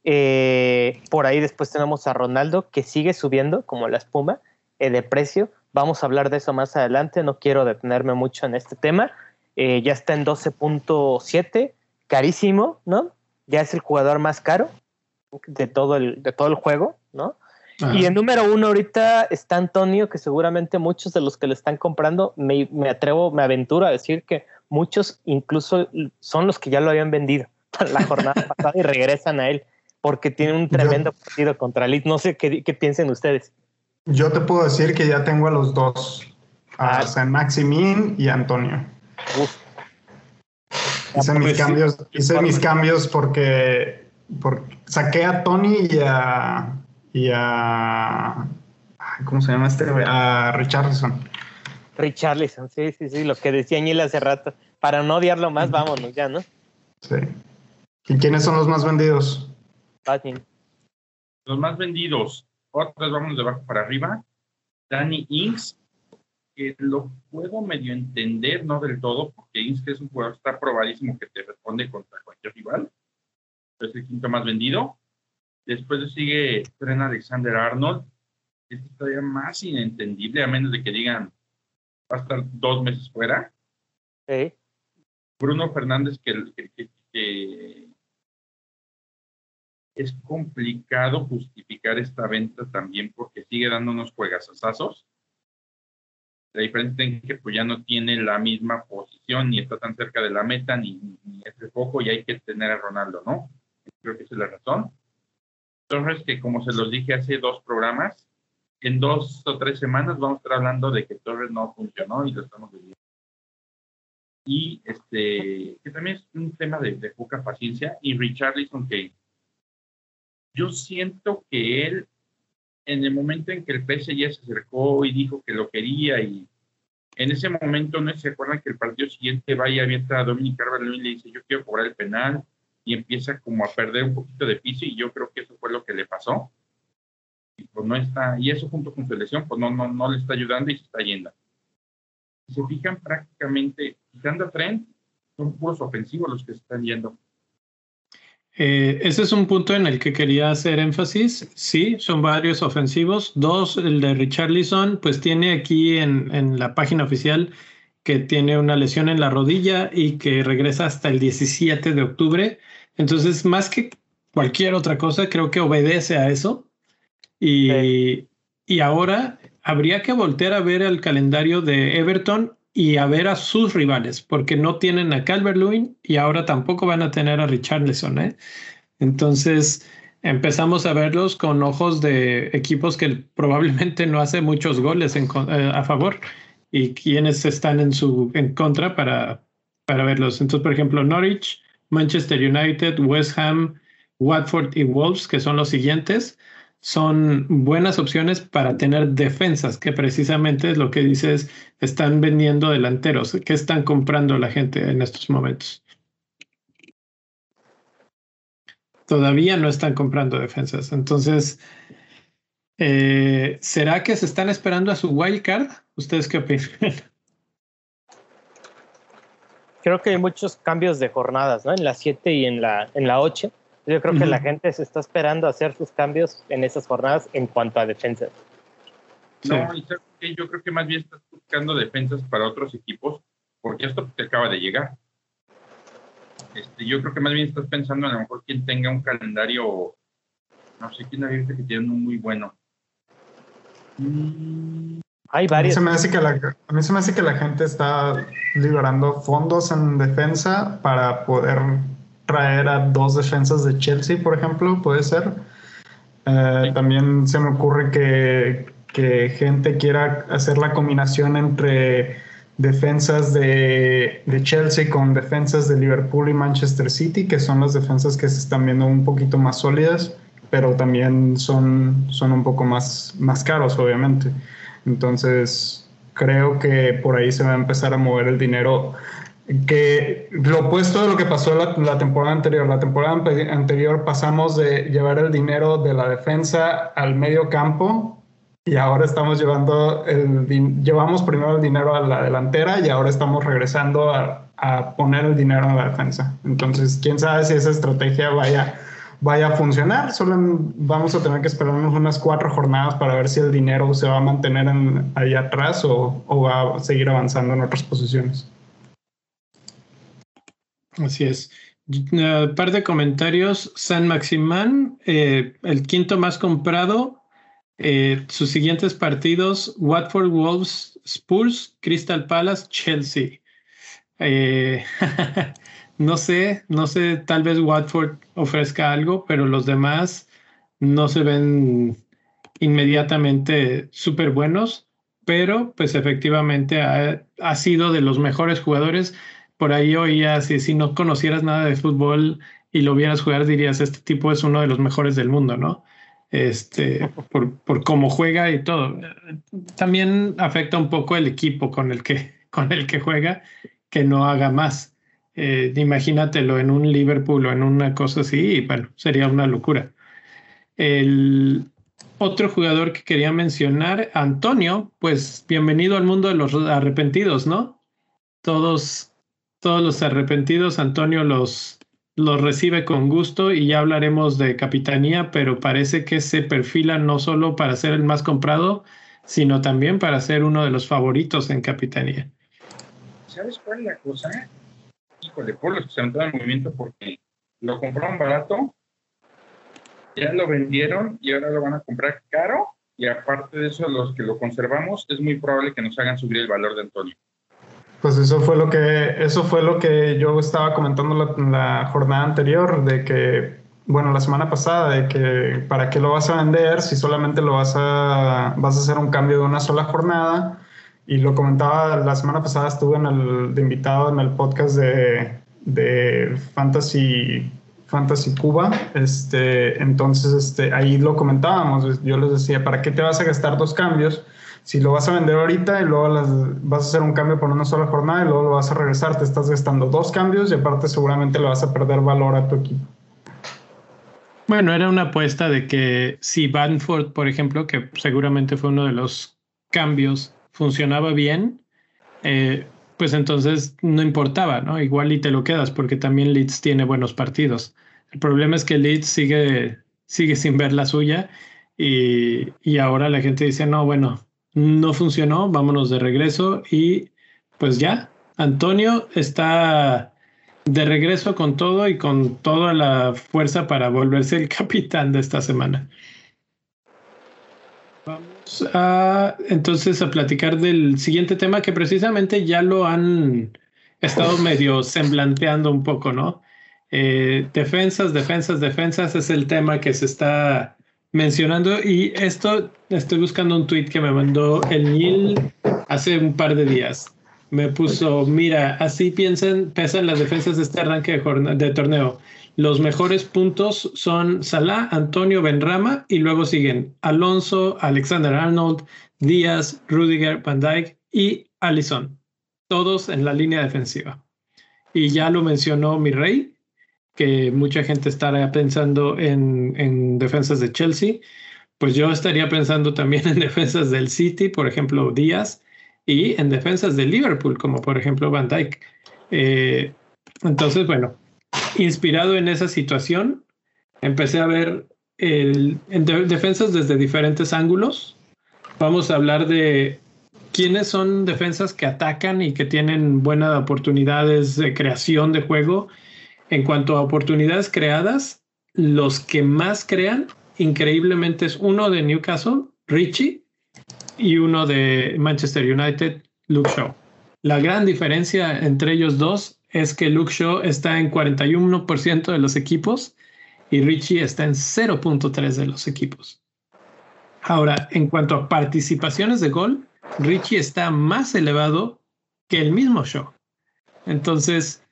Eh, por ahí después tenemos a Ronaldo que sigue subiendo como la espuma eh, de precio. Vamos a hablar de eso más adelante, no quiero detenerme mucho en este tema. Eh, ya está en 12.7, carísimo, ¿no? Ya es el jugador más caro de todo el, de todo el juego, ¿no? Ajá. Y en número uno ahorita está Antonio, que seguramente muchos de los que le están comprando, me, me atrevo, me aventuro a decir que muchos incluso son los que ya lo habían vendido para la jornada pasada y regresan a él porque tiene un tremendo yo, partido contra Leeds. No sé qué, qué, piensen ustedes.
Yo te puedo decir que ya tengo a los dos, a ah. San Maximin y a Antonio. Uf. Hice, mis
pues
cambios, hice mis cambios porque, porque, saqué a Tony y a, y a ¿cómo se llama este? A Richarlison.
Richarlison, sí, sí, sí, lo que decía Añil hace rato. Para no odiarlo más, vámonos ya, ¿no?
Sí. ¿Y quiénes son los más vendidos?
Los más vendidos, otros vamos de abajo para arriba. Danny Inks, que lo puedo medio entender, no del todo, porque Inks es un jugador está probadísimo que te responde contra cualquier rival. Es el quinto más vendido. Después sigue Tren Alexander Arnold. Este es todavía más inentendible, a menos de que digan va a estar dos meses fuera. Bruno Fernández, que, que, que, que es complicado justificar esta venta también porque sigue dando unos juegasazos. La diferencia es que pues ya no tiene la misma posición, ni está tan cerca de la meta, ni, ni es poco, y hay que tener a Ronaldo, ¿no? Creo que esa es la razón. Entonces, que como se los dije hace dos programas, en dos o tres semanas vamos a estar hablando de que Torres no funcionó y lo estamos viviendo. Y este, que también es un tema de, de poca paciencia, y Richarlison que yo siento que él, en el momento en que el PSG se acercó y dijo que lo quería, y en ese momento no se acuerdan que el partido siguiente vaya abierta a Dominic Carvalho y le dice, yo quiero cobrar el penal, y empieza como a perder un poquito de piso, y yo creo que eso fue lo que le pasó. Y pues no está, y eso junto con su lesión, pues no, no, no le está ayudando y se está yendo. Si se fijan prácticamente, quitando a Trent, son puros ofensivos los que están yendo.
Eh, ese es un punto en el que quería hacer énfasis. Sí, son varios ofensivos. Dos, el de Richarlison, pues tiene aquí en, en, la página oficial que tiene una lesión en la rodilla y que regresa hasta el 17 de octubre. Entonces, más que cualquier otra cosa, creo que obedece a eso. Y, y ahora habría que voltear a ver el calendario de Everton y a ver a sus rivales, porque no tienen a Calvert-Lewin y ahora tampoco van a tener a Richarlison. ¿eh? Entonces empezamos a verlos con ojos de equipos que probablemente no hace muchos goles en, eh, a favor y quienes están en su en contra para, para verlos. Entonces, por ejemplo, Norwich, Manchester United, West Ham, Watford y Wolves, que son los siguientes, son buenas opciones para tener defensas, que precisamente es lo que dices, están vendiendo delanteros. ¿Qué están comprando la gente en estos momentos? Todavía no están comprando defensas. Entonces, eh, ¿será que se están esperando a su wild card? ¿Ustedes qué opinan?
Creo que hay muchos cambios de jornadas, ¿no? En la 7 y en la, en la 8 yo creo que la gente se está esperando hacer sus cambios en esas jornadas en cuanto a defensas.
No, yo creo que más bien estás buscando defensas para otros equipos, porque esto te acaba de llegar. Este, yo creo que más bien estás pensando en a lo mejor quien tenga un calendario, no sé quién ha visto que tiene un muy bueno.
Hay varios. A mí, se me hace que la, a mí se me hace que la gente está liberando fondos en defensa para poder traer a dos defensas de Chelsea, por ejemplo, puede ser. Eh, también se me ocurre que, que, gente quiera hacer la combinación entre defensas de, de, Chelsea con defensas de Liverpool y Manchester City, que son las defensas que se están viendo un poquito más sólidas, pero también son, son un poco más, más caros, obviamente. Entonces, creo que por ahí se va a empezar a mover el dinero que lo opuesto de lo que pasó la, la, temporada anterior. La temporada anterior pasamos de llevar el dinero de la defensa al medio campo y ahora estamos llevando el llevamos primero el dinero a la delantera y ahora estamos regresando a, a poner el dinero en la defensa. Entonces, quién sabe si esa estrategia vaya vaya a funcionar. Solo vamos a tener que esperarnos unas cuatro jornadas para ver si el dinero se va a mantener en, atrás o, o va a seguir avanzando en otras posiciones.
Así es. Un par de comentarios. San Maximán, eh, el quinto más comprado. Eh, sus siguientes partidos: Watford, Wolves, Spurs, Crystal Palace, Chelsea. Eh, no sé, no sé, tal vez Watford ofrezca algo, pero los demás no se ven inmediatamente súper buenos, pero pues efectivamente ha sido de los mejores jugadores por ahí oías y si no conocieras nada de fútbol y lo vieras jugar, dirías, este tipo es uno de los mejores del mundo, ¿no? Este, por, por cómo juega y todo. También afecta un poco el equipo con el que, con el que juega, que no haga más. Eh, imagínatelo en un Liverpool o en una cosa así, y bueno, sería una locura. El otro jugador que quería mencionar, Antonio, pues bienvenido al mundo de los arrepentidos, ¿no? Todos todos los arrepentidos, Antonio los, los recibe con gusto y ya hablaremos de capitanía, pero parece que se perfila no solo para ser el más comprado, sino también para ser uno de los favoritos en capitanía.
¿Sabes cuál es la cosa? Híjole, por los que se han el movimiento porque lo compraron barato, ya lo vendieron y ahora lo van a comprar caro y aparte de eso, los que lo conservamos, es muy probable que nos hagan subir el valor de Antonio.
Pues eso fue lo que, eso fue lo que yo estaba comentando la, la jornada anterior, de que, bueno, la semana pasada, de que para qué lo vas a vender si solamente lo vas a, vas a hacer un cambio de una sola jornada. Y lo comentaba la semana pasada, estuve en el, de invitado en el podcast de, de Fantasy Fantasy Cuba, este, entonces este, ahí lo comentábamos, yo les decía, ¿para qué te vas a gastar dos cambios si lo vas a vender ahorita y luego vas a hacer un cambio por una sola jornada y luego lo vas a regresar, te estás gastando dos cambios y aparte seguramente le vas a perder valor a tu equipo.
Bueno, era una apuesta de que si Banford, por ejemplo, que seguramente fue uno de los cambios, funcionaba bien, eh, pues entonces no importaba, ¿no? Igual y te lo quedas porque también Leeds tiene buenos partidos. El problema es que Leeds sigue, sigue sin ver la suya y, y ahora la gente dice, no, bueno, no funcionó, vámonos de regreso y pues ya, Antonio está de regreso con todo y con toda la fuerza para volverse el capitán de esta semana. Vamos a entonces a platicar del siguiente tema que precisamente ya lo han estado medio semblanteando un poco, ¿no? Eh, defensas, defensas, defensas es el tema que se está mencionando y esto estoy buscando un tweet que me mandó el Neil hace un par de días me puso, mira, así piensan, pesan las defensas de este arranque de, de torneo. Los mejores puntos son Salah, Antonio, Benrama y luego siguen Alonso, Alexander Arnold, Díaz, Rudiger, Van Dijk y Allison. Todos en la línea defensiva. Y ya lo mencionó mi rey, que mucha gente estará pensando en, en defensas de Chelsea. Pues yo estaría pensando también en defensas del City, por ejemplo, Díaz y en defensas de Liverpool, como por ejemplo Van Dyke. Eh, entonces, bueno, inspirado en esa situación, empecé a ver el, defensas desde diferentes ángulos. Vamos a hablar de quiénes son defensas que atacan y que tienen buenas oportunidades de creación de juego. En cuanto a oportunidades creadas, los que más crean, increíblemente, es uno de Newcastle, Richie, y uno de Manchester United, Luke Shaw. La gran diferencia entre ellos dos es que Luke Shaw está en 41% de los equipos y Richie está en 0.3 de los equipos. Ahora, en cuanto a participaciones de gol, Richie está más elevado que el mismo Shaw. Entonces,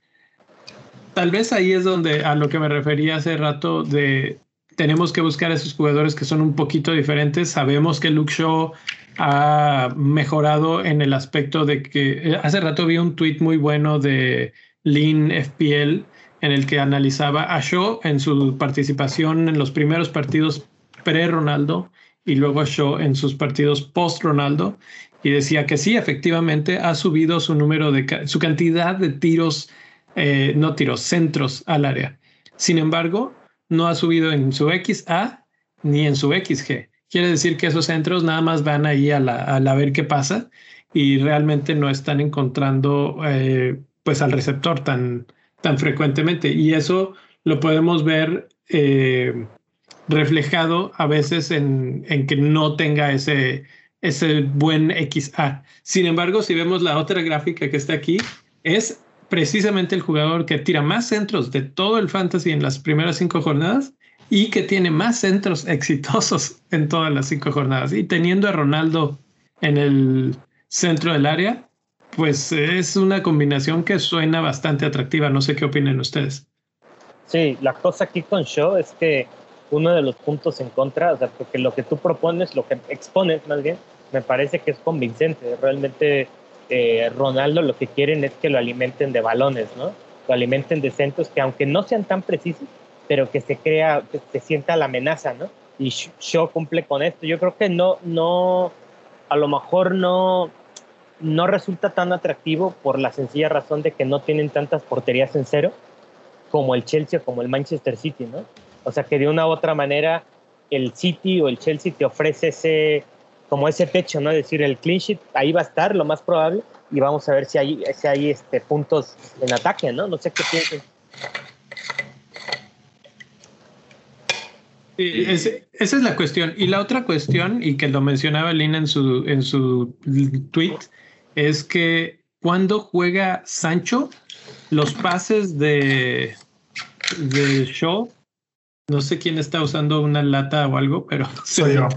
tal vez ahí es donde a lo que me refería hace rato de tenemos que buscar a esos jugadores que son un poquito diferentes. Sabemos que Luke Shaw ha mejorado en el aspecto de que eh, hace rato vi un tweet muy bueno de Lean FPL en el que analizaba a Shaw en su participación en los primeros partidos pre-Ronaldo y luego a Shaw en sus partidos post-Ronaldo y decía que sí, efectivamente ha subido su número de su cantidad de tiros, eh, no tiros, centros al área. Sin embargo, no ha subido en su XA ni en su XG. Quiere decir que esos centros nada más van ahí a, la, ver qué pasa y realmente no están encontrando eh, pues al receptor tan, tan frecuentemente. Y eso lo podemos ver eh, reflejado a veces en, en, que no tenga ese, ese buen XA. Sin embargo, si vemos la otra gráfica que está aquí, es precisamente el jugador que tira más centros de todo el fantasy en las primeras cinco jornadas y que tiene más centros exitosos en todas las cinco jornadas. Y teniendo a Ronaldo en el centro del área, pues es una combinación que suena bastante atractiva. No sé qué opinen ustedes.
Sí, la cosa aquí con Shaw es que uno de los puntos en contra, o sea, porque lo que tú propones, lo que expones más bien, me parece que es convincente. Realmente eh, Ronaldo lo que quieren es que lo alimenten de balones, ¿no? Lo alimenten de centros que aunque no sean tan precisos, pero que se crea, que se sienta la amenaza, ¿no? Y Shaw cumple con esto. Yo creo que no, no, a lo mejor no, no resulta tan atractivo por la sencilla razón de que no tienen tantas porterías en cero como el Chelsea o como el Manchester City, ¿no? O sea que de una u otra manera el City o el Chelsea te ofrece ese, como ese techo, ¿no? Es decir, el clean sheet ahí va a estar, lo más probable, y vamos a ver si hay, si hay este, puntos en ataque, ¿no? No sé qué piensan.
esa es la cuestión. Y la otra cuestión, y que lo mencionaba Lina en su, en su tweet, es que cuando juega Sancho, los pases de, de Show, no sé quién está usando una lata o algo, pero
soy yo.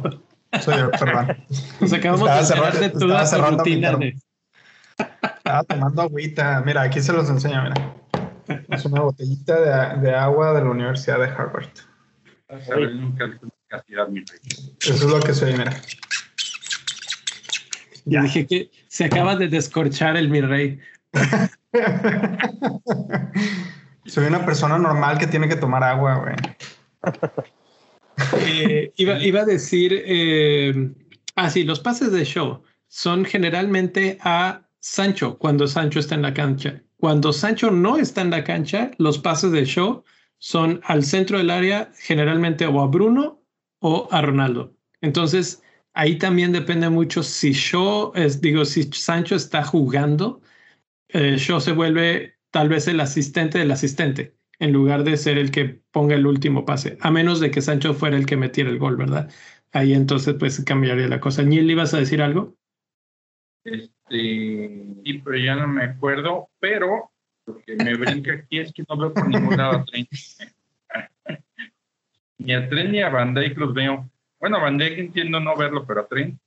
Soy yo, perdón.
Nos acabamos de cerrar de toda su rutina.
Estaba tomando agüita. Mira, aquí se los enseño, mira. Es una botellita de, de agua de la Universidad de Harvard. Eso es lo que soy, mira.
Ya dije que se acaba de descorchar el mi rey.
soy una persona normal que tiene que tomar agua, güey.
Eh, iba, a decir, eh, ah, sí, los pases de show son generalmente a Sancho cuando Sancho está en la cancha. Cuando Sancho no está en la cancha, los pases de Show son al centro del área, generalmente o a Bruno o a Ronaldo. Entonces, ahí también depende mucho si Shaw, es, digo, si Sancho está jugando, eh, Shaw se vuelve tal vez el asistente del asistente, en lugar de ser el que ponga el último pase, a menos de que Sancho fuera el que metiera el gol, ¿verdad? Ahí entonces pues cambiaría la cosa. ¿Niel, ibas a decir algo?
Este, sí, pero ya no me acuerdo, pero lo que me brinca aquí es que no veo por ningún lado a Tren. ni a Tren ni a Van Dijk los veo. Bueno, Van Dijk entiendo no verlo, pero a Tren.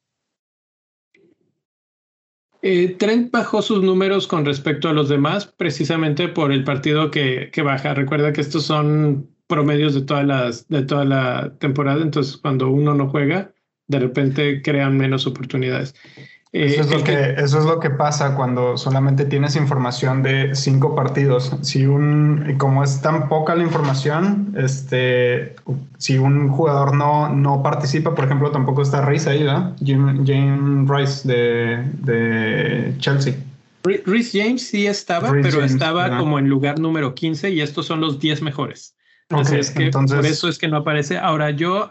Eh, Trent bajó sus números con respecto a los demás precisamente por el partido que, que, baja. Recuerda que estos son promedios de, todas las, de toda la temporada, entonces cuando uno no juega, de repente crean menos oportunidades.
Eso, es lo que, eso es lo que pasa cuando solamente tienes información de cinco partidos. Si un, como es tan poca la información, este, si un jugador no, no participa, por ejemplo, tampoco está Rice ahí, ¿verdad? James Rice de, de Chelsea.
Rhys James sí estaba, pero estaba como en lugar número 15 y estos son los 10 mejores. Entonces, que entonces... por eso es que no aparece. Ahora yo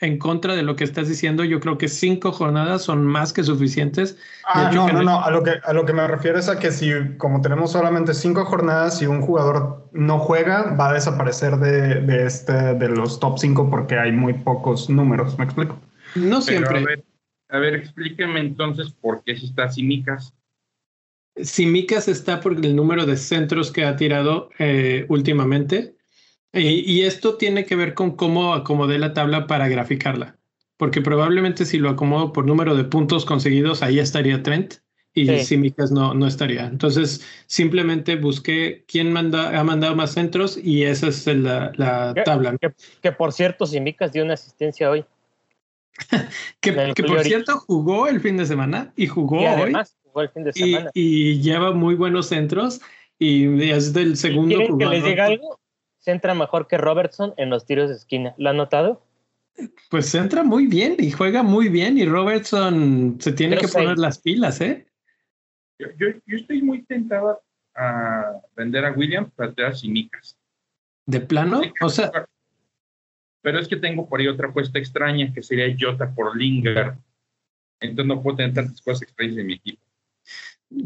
en contra de lo que estás diciendo, yo creo que cinco jornadas son más que suficientes.
Ah, no, no, no, a lo, que, a lo que me refiero es a que si, como tenemos solamente cinco jornadas, si un jugador no juega, va a desaparecer de, de este, de los top cinco porque hay muy pocos números, ¿me explico?
No siempre.
a, ver, a ver, explíqueme entonces por qué si está Simicas.
Simicas está por el número de centros que ha tirado eh, últimamente y, esto tiene que ver con cómo acomodé la tabla para graficarla, porque probablemente si lo acomodo por número de puntos conseguidos, ahí estaría Trent y sí. Simicas no, no estaría. Entonces, simplemente busqué quién manda, ha mandado más centros y esa es la, la tabla.
Que, que, por cierto, Simicas dio una asistencia hoy.
que, que por cierto jugó el fin de semana y jugó
y
hoy.
Jugó el fin de semana.
Y, y, lleva muy buenos centros y es del segundo
jugador. que les diga algo? Entra mejor que Robertson en los tiros de esquina. ¿Lo ha notado?
Pues entra muy bien y juega muy bien y Robertson se tiene Pero que poner las pilas, ¿eh?
Yo, yo, yo, estoy muy tentado a vender a Williams para traer a Simicas.
¿De plano? O sea...
Pero es que tengo por ahí otra apuesta extraña que sería Jota por Lingard. Entonces no puedo tener tantas cosas extrañas en mi equipo.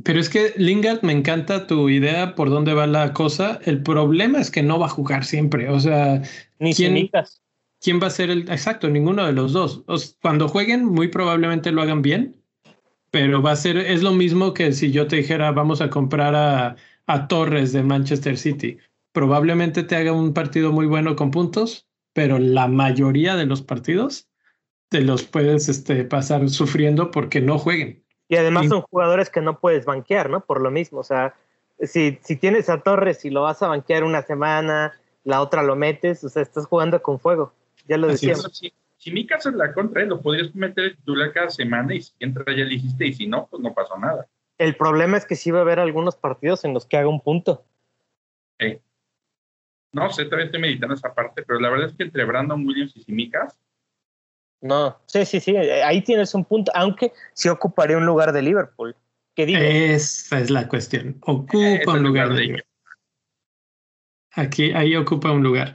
Pero es que Lingard, me encanta tu idea por dónde va la cosa. El problema es que no va a jugar siempre. O sea,
Ni
¿quién, ¿quién va a ser el exacto? Ninguno de los dos. O sea, cuando jueguen, muy probablemente lo hagan bien, pero va a ser, es lo mismo que si yo te dijera, vamos a comprar a, a Torres de Manchester City. Probablemente te haga un partido muy bueno con puntos, pero la mayoría de los partidos te los puedes este, pasar sufriendo porque no jueguen.
Y además son jugadores que no puedes banquear, ¿no? Por lo mismo, o sea, si, si tienes a Torres y lo vas a banquear una semana, la otra lo metes, o sea, estás jugando con fuego. Ya lo decíamos.
Si, si mi caso es la contra, lo podrías meter titular cada semana y si entra ya le hiciste y si no, pues no pasó nada.
El problema es que sí va a haber algunos partidos en los que haga un punto.
Sí. No sé, todavía estoy meditando esa parte, pero la verdad es que entre Brandon Williams y Simicas,
no, sí, sí, sí, ahí tienes un punto, aunque sí ocuparía un lugar de Liverpool. ¿Qué digo?
Esa es la cuestión. Ocupa un lugar, de Liverpool. Aquí, ahí ocupa un lugar.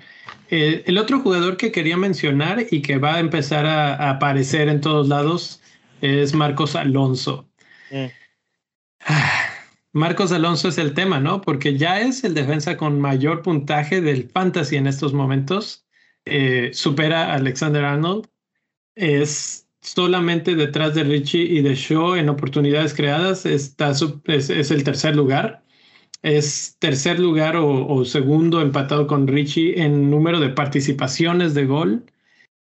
Eh, el otro jugador que quería mencionar y que va a empezar a, a aparecer en todos lados es Marcos Alonso. Mm. Marcos Alonso es el tema, ¿no? Porque ya es el defensa con mayor puntaje del fantasy en estos momentos. Eh, supera a Alexander Arnold es solamente detrás de Richie y de Shaw en oportunidades creadas, está, es, es el tercer lugar. Es tercer lugar o, o, segundo empatado con Richie en número de participaciones de gol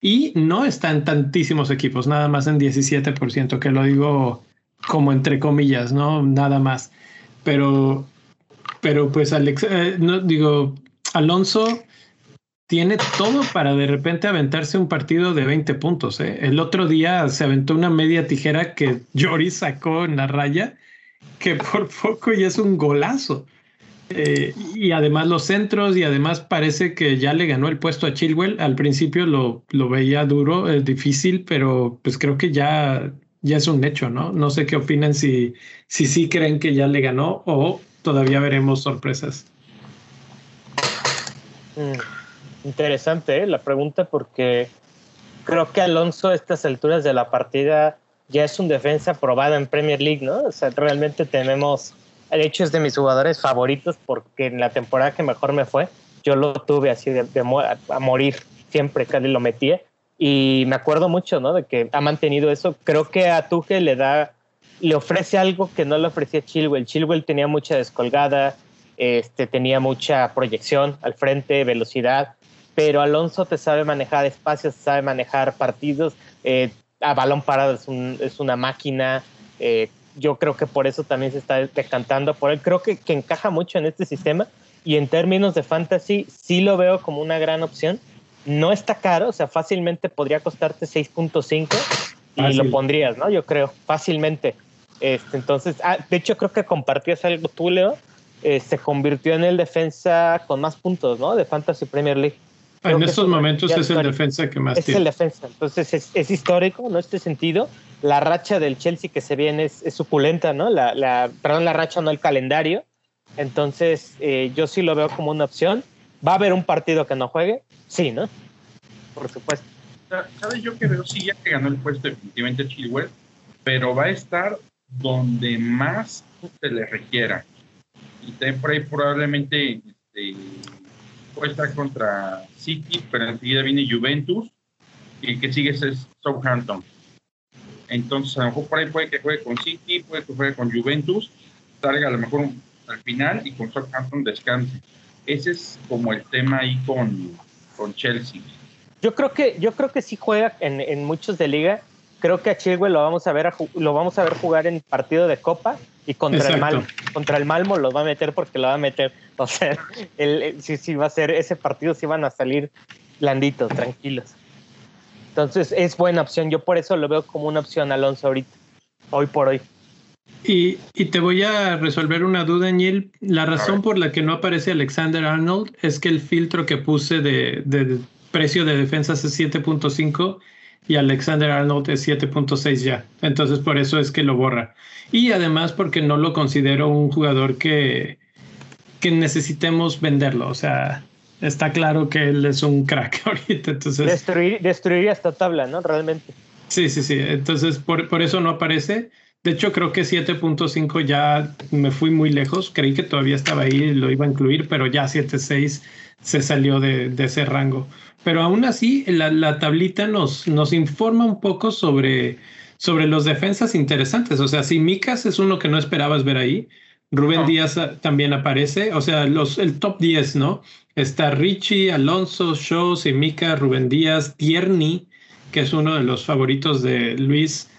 y no está en tantísimos equipos, nada más en 17%, que lo digo como entre comillas, ¿no? Nada más. Pero, pero pues Alex, eh, no digo, Alonso tiene todo para de repente aventarse un partido de 20 puntos. ¿eh? El otro día se aventó una media tijera que Jory sacó en la raya, que por poco y es un golazo. Eh, y además los centros, y además parece que ya le ganó el puesto a Chilwell. Al principio lo, lo veía duro, es difícil, pero pues creo que ya ya es un hecho, ¿no? No sé qué opinan si, si sí creen que ya le ganó o todavía veremos sorpresas.
Mm, interesante ¿eh? la pregunta porque creo que Alonso a estas alturas de la partida ya es un defensa probada en Premier League, ¿no? O sea, realmente tenemos, de hecho es de mis jugadores favoritos porque en la temporada que mejor me fue, yo lo tuve así de, a morir, siempre casi lo metía y me acuerdo mucho, ¿no? De que ha mantenido eso. Creo que a Tuchel le da, le ofrece algo que no le ofrecía Chilwell. Chilwell tenía mucha descolgada, este, tenía mucha proyección al frente, velocidad, pero Alonso te sabe manejar espacios, sabe manejar partidos, eh, a balón parado es, un, es una máquina. Eh, yo creo que por eso también se está decantando por él. Creo que, que encaja mucho en este sistema y en términos de fantasy sí lo veo como una gran opción. No está caro, o sea, fácilmente podría costarte 6.5 y lo pondrías, ¿no? Yo creo, fácilmente. Este, entonces, ah, de hecho creo que compartías algo tú, Leo, eh, se convirtió en el defensa con más puntos, ¿no? De Fantasy Premier League.
En estos momentos es el defensa que más
es tiene. Es el defensa, entonces es, es, histórico, ¿no? Este sentido. La racha del Chelsea que se viene es, suculenta, ¿no? La, la, perdón, la racha, no el calendario. Entonces, eh, yo sí lo veo como una opción. ¿Va a haber un partido que no juegue? Sí, ¿no? Por supuesto.
¿Sabes? Yo creo sí ya que ganó el puesto definitivamente Chilwell, pero va a estar donde más se le requiera y también por ahí probablemente este, puede estar contra City, pero enseguida viene Juventus y el que sigue es Southampton. Entonces, a lo mejor por ahí puede que juegue con City, puede que juegue con Juventus, salga a lo mejor al final y con Southampton descanse. Ese es como el tema ahí con, con Chelsea.
Yo creo que yo creo que sí juega en, en muchos de liga. Creo que a Chilwell lo vamos a ver lo vamos a ver jugar en partido de Copa y contra el, Mal, contra el Malmo lo va a meter porque lo va a meter. O sea, el, sí, va a ser ese partido, sí van a salir blanditos, tranquilos. Entonces es buena opción. Yo por eso lo veo como una opción Alonso ahorita, hoy por hoy.
Y, y te voy a resolver una duda, Neil. La razón por la que no aparece Alexander Arnold es que el filtro que puse de, de precio de defensas es 7.5 y Alexander Arnold es 7.6 ya. Entonces por eso es que lo borra. Y además porque no lo considero un jugador que, que necesitemos venderlo. O sea, está claro que él es un crack ahorita. Entonces,
Destruir, destruiría esta tabla, ¿no? Realmente.
Sí, sí, sí. Entonces por, por eso no aparece. De hecho, creo que 7.5 ya me fui muy lejos. Creí que todavía estaba ahí y lo iba a incluir, pero ya 7.6 se salió de, de ese rango. Pero aún así, la, tablita nos, nos informa un poco sobre, sobre los defensas interesantes. O sea, si Micas es uno que no esperabas ver ahí, Rubén Díaz también aparece. O sea, los, el top 10, ¿no? Está Richie, Alonso, Shaw, Simica, Rubén Díaz, Tierney, que es uno de los favoritos de Luis,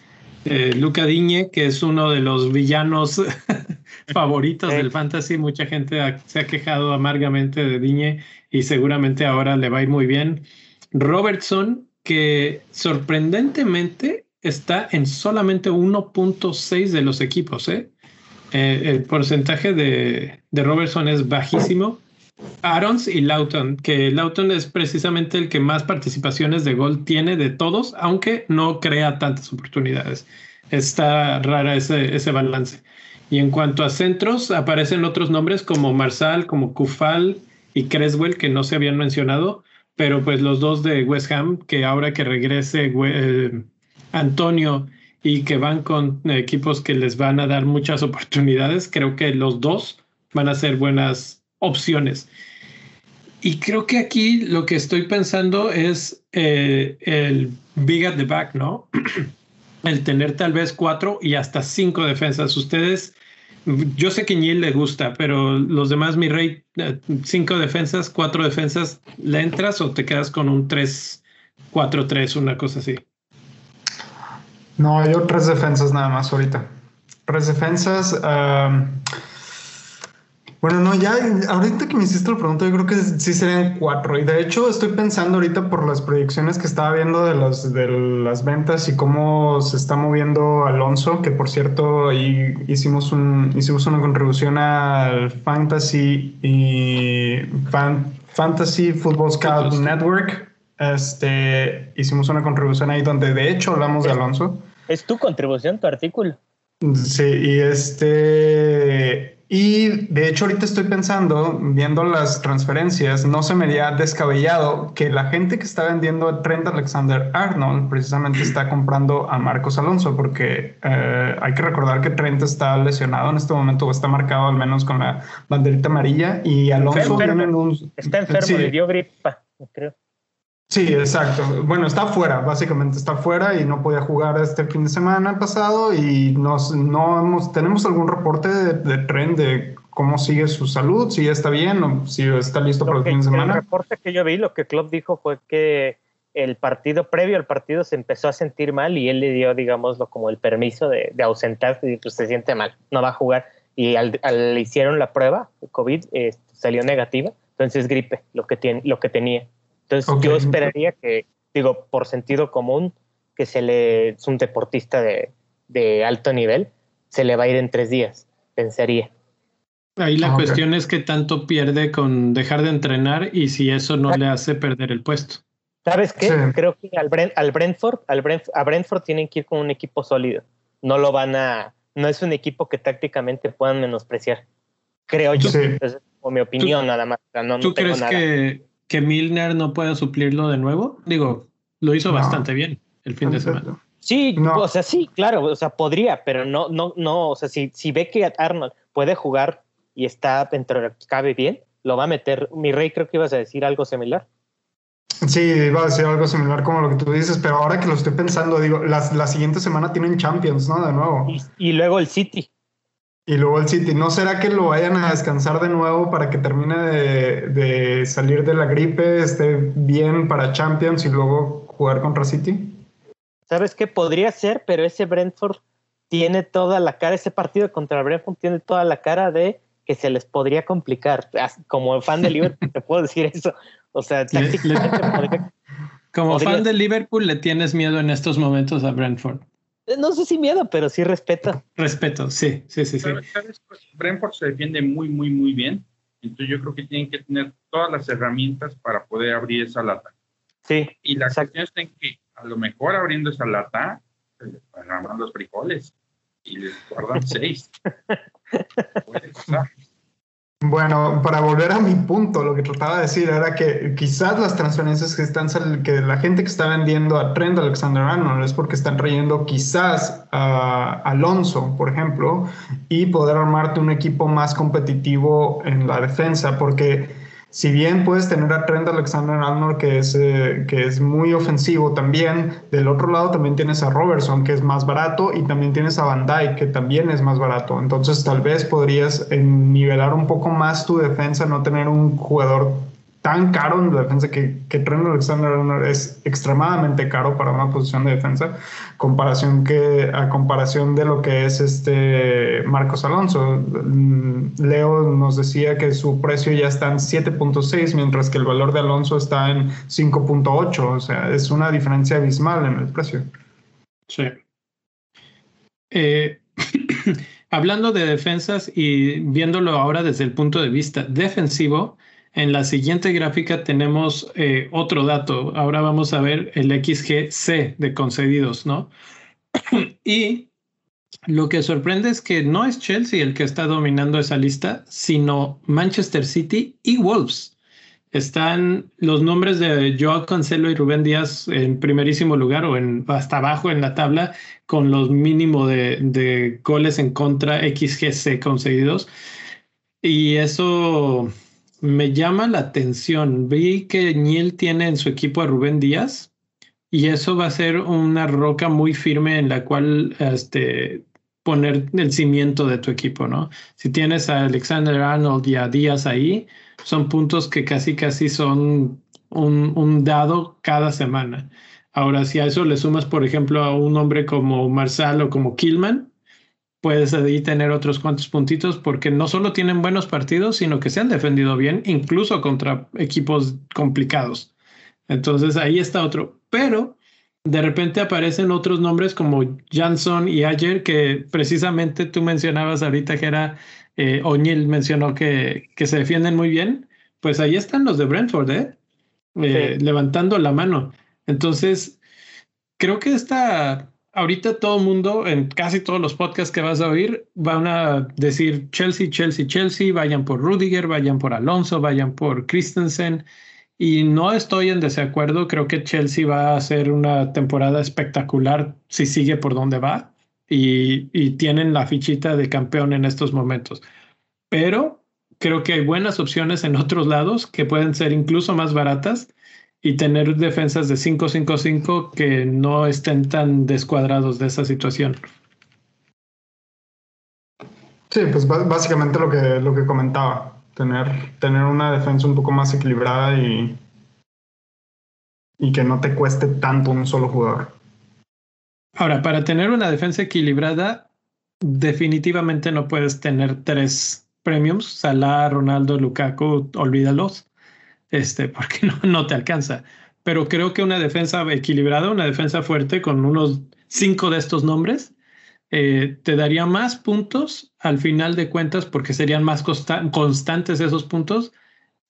eh, Luca Diñe, que es uno de los villanos favoritos del fantasy. Mucha gente se ha quejado amargamente de Diñe y seguramente ahora le va a ir muy bien. Robertson, que sorprendentemente está en solamente 1.6 de los equipos. ¿eh? ¿eh? el porcentaje de, de, Robertson es bajísimo. Arons y Lauton, que Lauton es precisamente el que más participaciones de gol tiene de todos, aunque no crea tantas oportunidades. Está rara ese, ese balance. Y en cuanto a centros, aparecen otros nombres como Marsal, como Kufal, y Creswell, que no se habían mencionado, pero pues los dos de West Ham, que ahora que regrese eh, Antonio y que van con equipos que les van a dar muchas oportunidades, creo que los dos van a ser buenas opciones. Y creo que aquí lo que estoy pensando es eh, el big at the back, ¿no? el tener tal vez cuatro y hasta cinco defensas. Ustedes yo sé que Niel le gusta, pero los demás, mi rey, eh, cinco defensas, cuatro defensas, ¿le entras o te quedas con un 3-4-3, una cosa así?
No, yo tres defensas nada más ahorita. Tres defensas. Bueno, no, ya ahorita que me hiciste la pregunta, yo creo que sí serían cuatro. Y de hecho, estoy pensando ahorita por las proyecciones que estaba viendo de, las de las ventas y cómo se está moviendo Alonso, que por cierto, ahí hicimos, un, hicimos una contribución al Fantasy y Fantasy Football Scout Network. Este, hicimos una contribución ahí donde de hecho hablamos de Alonso.
Es tu contribución, tu artículo.
Sí, y este y de hecho ahorita estoy pensando, viendo las transferencias, no se me haría descabellado que la gente que está vendiendo a Trent Alexander Arnold precisamente está comprando a Marcos Alonso, porque eh, hay que recordar que Trent está lesionado en este momento o está marcado al menos con la banderita amarilla y Alonso
viene en un... Está enfermo, le dio gripa, creo.
Sí, exacto. Bueno, está fuera, básicamente está fuera y no podía jugar este fin de semana pasado y nos, no hemos, tenemos algún reporte de, tren de cómo sigue su salud, si ya está bien o si está listo para el fin de semana.
El reporte que yo vi, lo que Klopp dijo fue que el partido previo al partido se empezó a sentir mal y él le dio, digámoslo, como el permiso de, de ausentarse y pues se siente mal, no va a jugar. Y al, al hicieron la prueba, COVID, eh, salió negativa, entonces gripe, lo que, tiene, lo que tenía. Entonces yo esperaría que, digo, por sentido común, que se le es un deportista de, de alto nivel, se le va a ir en tres días, pensaría.
Ahí la ah, cuestión es que tanto pierde con dejar de entrenar y si eso no le hace perder el puesto.
¿Sabes qué? Creo que al, al Brentford, al a Brentford tienen que ir con un equipo sólido. No lo van a, no es un equipo que tácticamente puedan menospreciar. Creo yo. es mi opinión nada más.
No, ¿Tú crees que que Milner no pueda suplirlo de nuevo? Digo, lo hizo bastante bien el fin de semana.
Sí, o sea, sí, claro, o sea, podría, pero no, no, no, o sea, si, si ve que Arnold puede jugar y está dentro de cabe bien, lo va a meter. Mi rey, creo que ibas a decir algo similar.
Sí, iba a decir algo similar como lo que tú dices, pero ahora que lo estoy pensando, digo, la, la siguiente semana tienen Champions, ¿no? De nuevo.
y luego el City.
Y luego el City, ¿no será que lo vayan a descansar de nuevo para que termine de, salir de la gripe, esté bien para Champions y luego jugar contra City?
¿Sabes qué? Podría ser, pero ese Brentford tiene toda la cara, ese partido contra Brentford tiene toda la cara de que se les podría complicar. Como fan de Liverpool te puedo decir eso. O sea, tácticamente
Como fan de Liverpool le tienes miedo en estos momentos a Brentford.
Eh, no sé si miedo, pero sí respeto.
Respeto, sí, sí, sí. sí.
Brentford se defiende muy, muy, muy bien. Entonces yo creo que tienen que tener todas las herramientas para poder abrir esa lata.
Sí.
Y la cuestión es que a lo mejor abriendo esa lata se les agarran los frijoles y les guardan seis. Puede pasar.
Bueno, para volver a mi punto, lo que trataba de decir era que quizás las transferencias que están que la gente que está vendiendo a Trent Alexander Arnold es porque están trayendo quizás a Alonso, por ejemplo, y poder armarte un equipo más competitivo en la defensa, porque si bien puedes tener a Trent Alexander Arnold, que es, eh, que es muy ofensivo también, del otro lado también tienes a Robertson, que es más barato, y también tienes a Van Dyke, que también es más barato. Entonces tal vez podrías nivelar un poco más tu defensa, no tener un jugador tan caro en la defensa que, que Trent Alexander es extremadamente caro para una posición de defensa comparación que a comparación de lo que es este Marcos Alonso. Mm, Leo nos decía que su precio ya está en 7.6 mientras que el valor de Alonso está en 5.8 o sea es una diferencia abismal en el precio.
Sí. Eh, hablando de defensas y viéndolo ahora desde el punto de vista defensivo en la siguiente gráfica tenemos eh, otro dato. Ahora vamos a ver el XGC de concedidos, ¿no? y lo que sorprende es que no es Chelsea el que está dominando esa lista, sino Manchester City y Wolves. Están los nombres de Joao Cancelo y Rubén Díaz en primerísimo lugar o en, hasta abajo en la tabla con los mínimos de, de goles en contra XGC concedidos. Y eso me llama la atención. Vi que Niel tiene en su equipo a Rubén Díaz y eso va a ser una roca muy firme en la cual este, poner el cimiento de tu equipo, ¿no? Si tienes a Alexander Arnold y a Díaz ahí, son puntos que casi casi son un, dado cada semana. Ahora, si a eso le sumas, por ejemplo, a un hombre como Marsal o como Killman, puedes ahí tener otros cuantos puntitos porque no solo tienen buenos partidos, sino que se han defendido bien, incluso contra equipos complicados. Entonces ahí está otro. Pero de repente aparecen otros nombres como Jansson y Ayer, que precisamente tú mencionabas ahorita que era, eh, O'Neill mencionó que, que se defienden muy bien. Pues ahí están los de Brentford, ¿eh? eh levantando la mano. Entonces, creo que esta ahorita todo el mundo, en casi todos los podcasts que vas a oír, van a decir Chelsea, Chelsea, Chelsea, vayan por Rudiger, vayan por Alonso, vayan por Christensen. Y no estoy en desacuerdo, creo que Chelsea va a hacer una temporada espectacular si sigue por donde va y, y tienen la fichita de campeón en estos momentos. Pero creo que hay buenas opciones en otros lados que pueden ser incluso más baratas y tener defensas de 5-5-5 que no estén tan descuadrados de esa situación.
Sí, pues básicamente lo que, lo que comentaba, tener, tener una defensa un poco más equilibrada y, y que no te cueste tanto un solo jugador.
Ahora, para tener una defensa equilibrada, definitivamente no puedes tener tres premiums, Salah, Ronaldo, Lukaku, olvídalos este, porque no, no te alcanza. Pero creo que una defensa equilibrada, una defensa fuerte con unos cinco de estos nombres, eh, te daría más puntos al final de cuentas porque serían más constantes esos puntos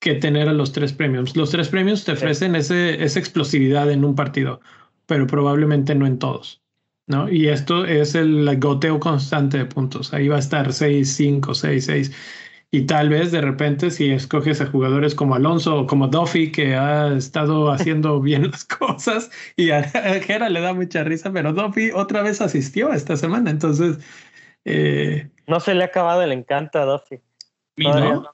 que tener a los tres premiums. Los tres premiums te ofrecen ese, esa explosividad en un partido, pero probablemente no en todos. ¿no? Y esto es el goteo constante de puntos. Ahí va a estar 6, 5, 6, 6. Y tal vez de repente si escoges a jugadores como Alonso o como Duffy, que ha estado haciendo bien las cosas, y a Jera le da mucha risa, pero Duffy otra vez asistió esta semana, entonces... Eh,
no se le ha acabado el encanto a Duffy.
¿No?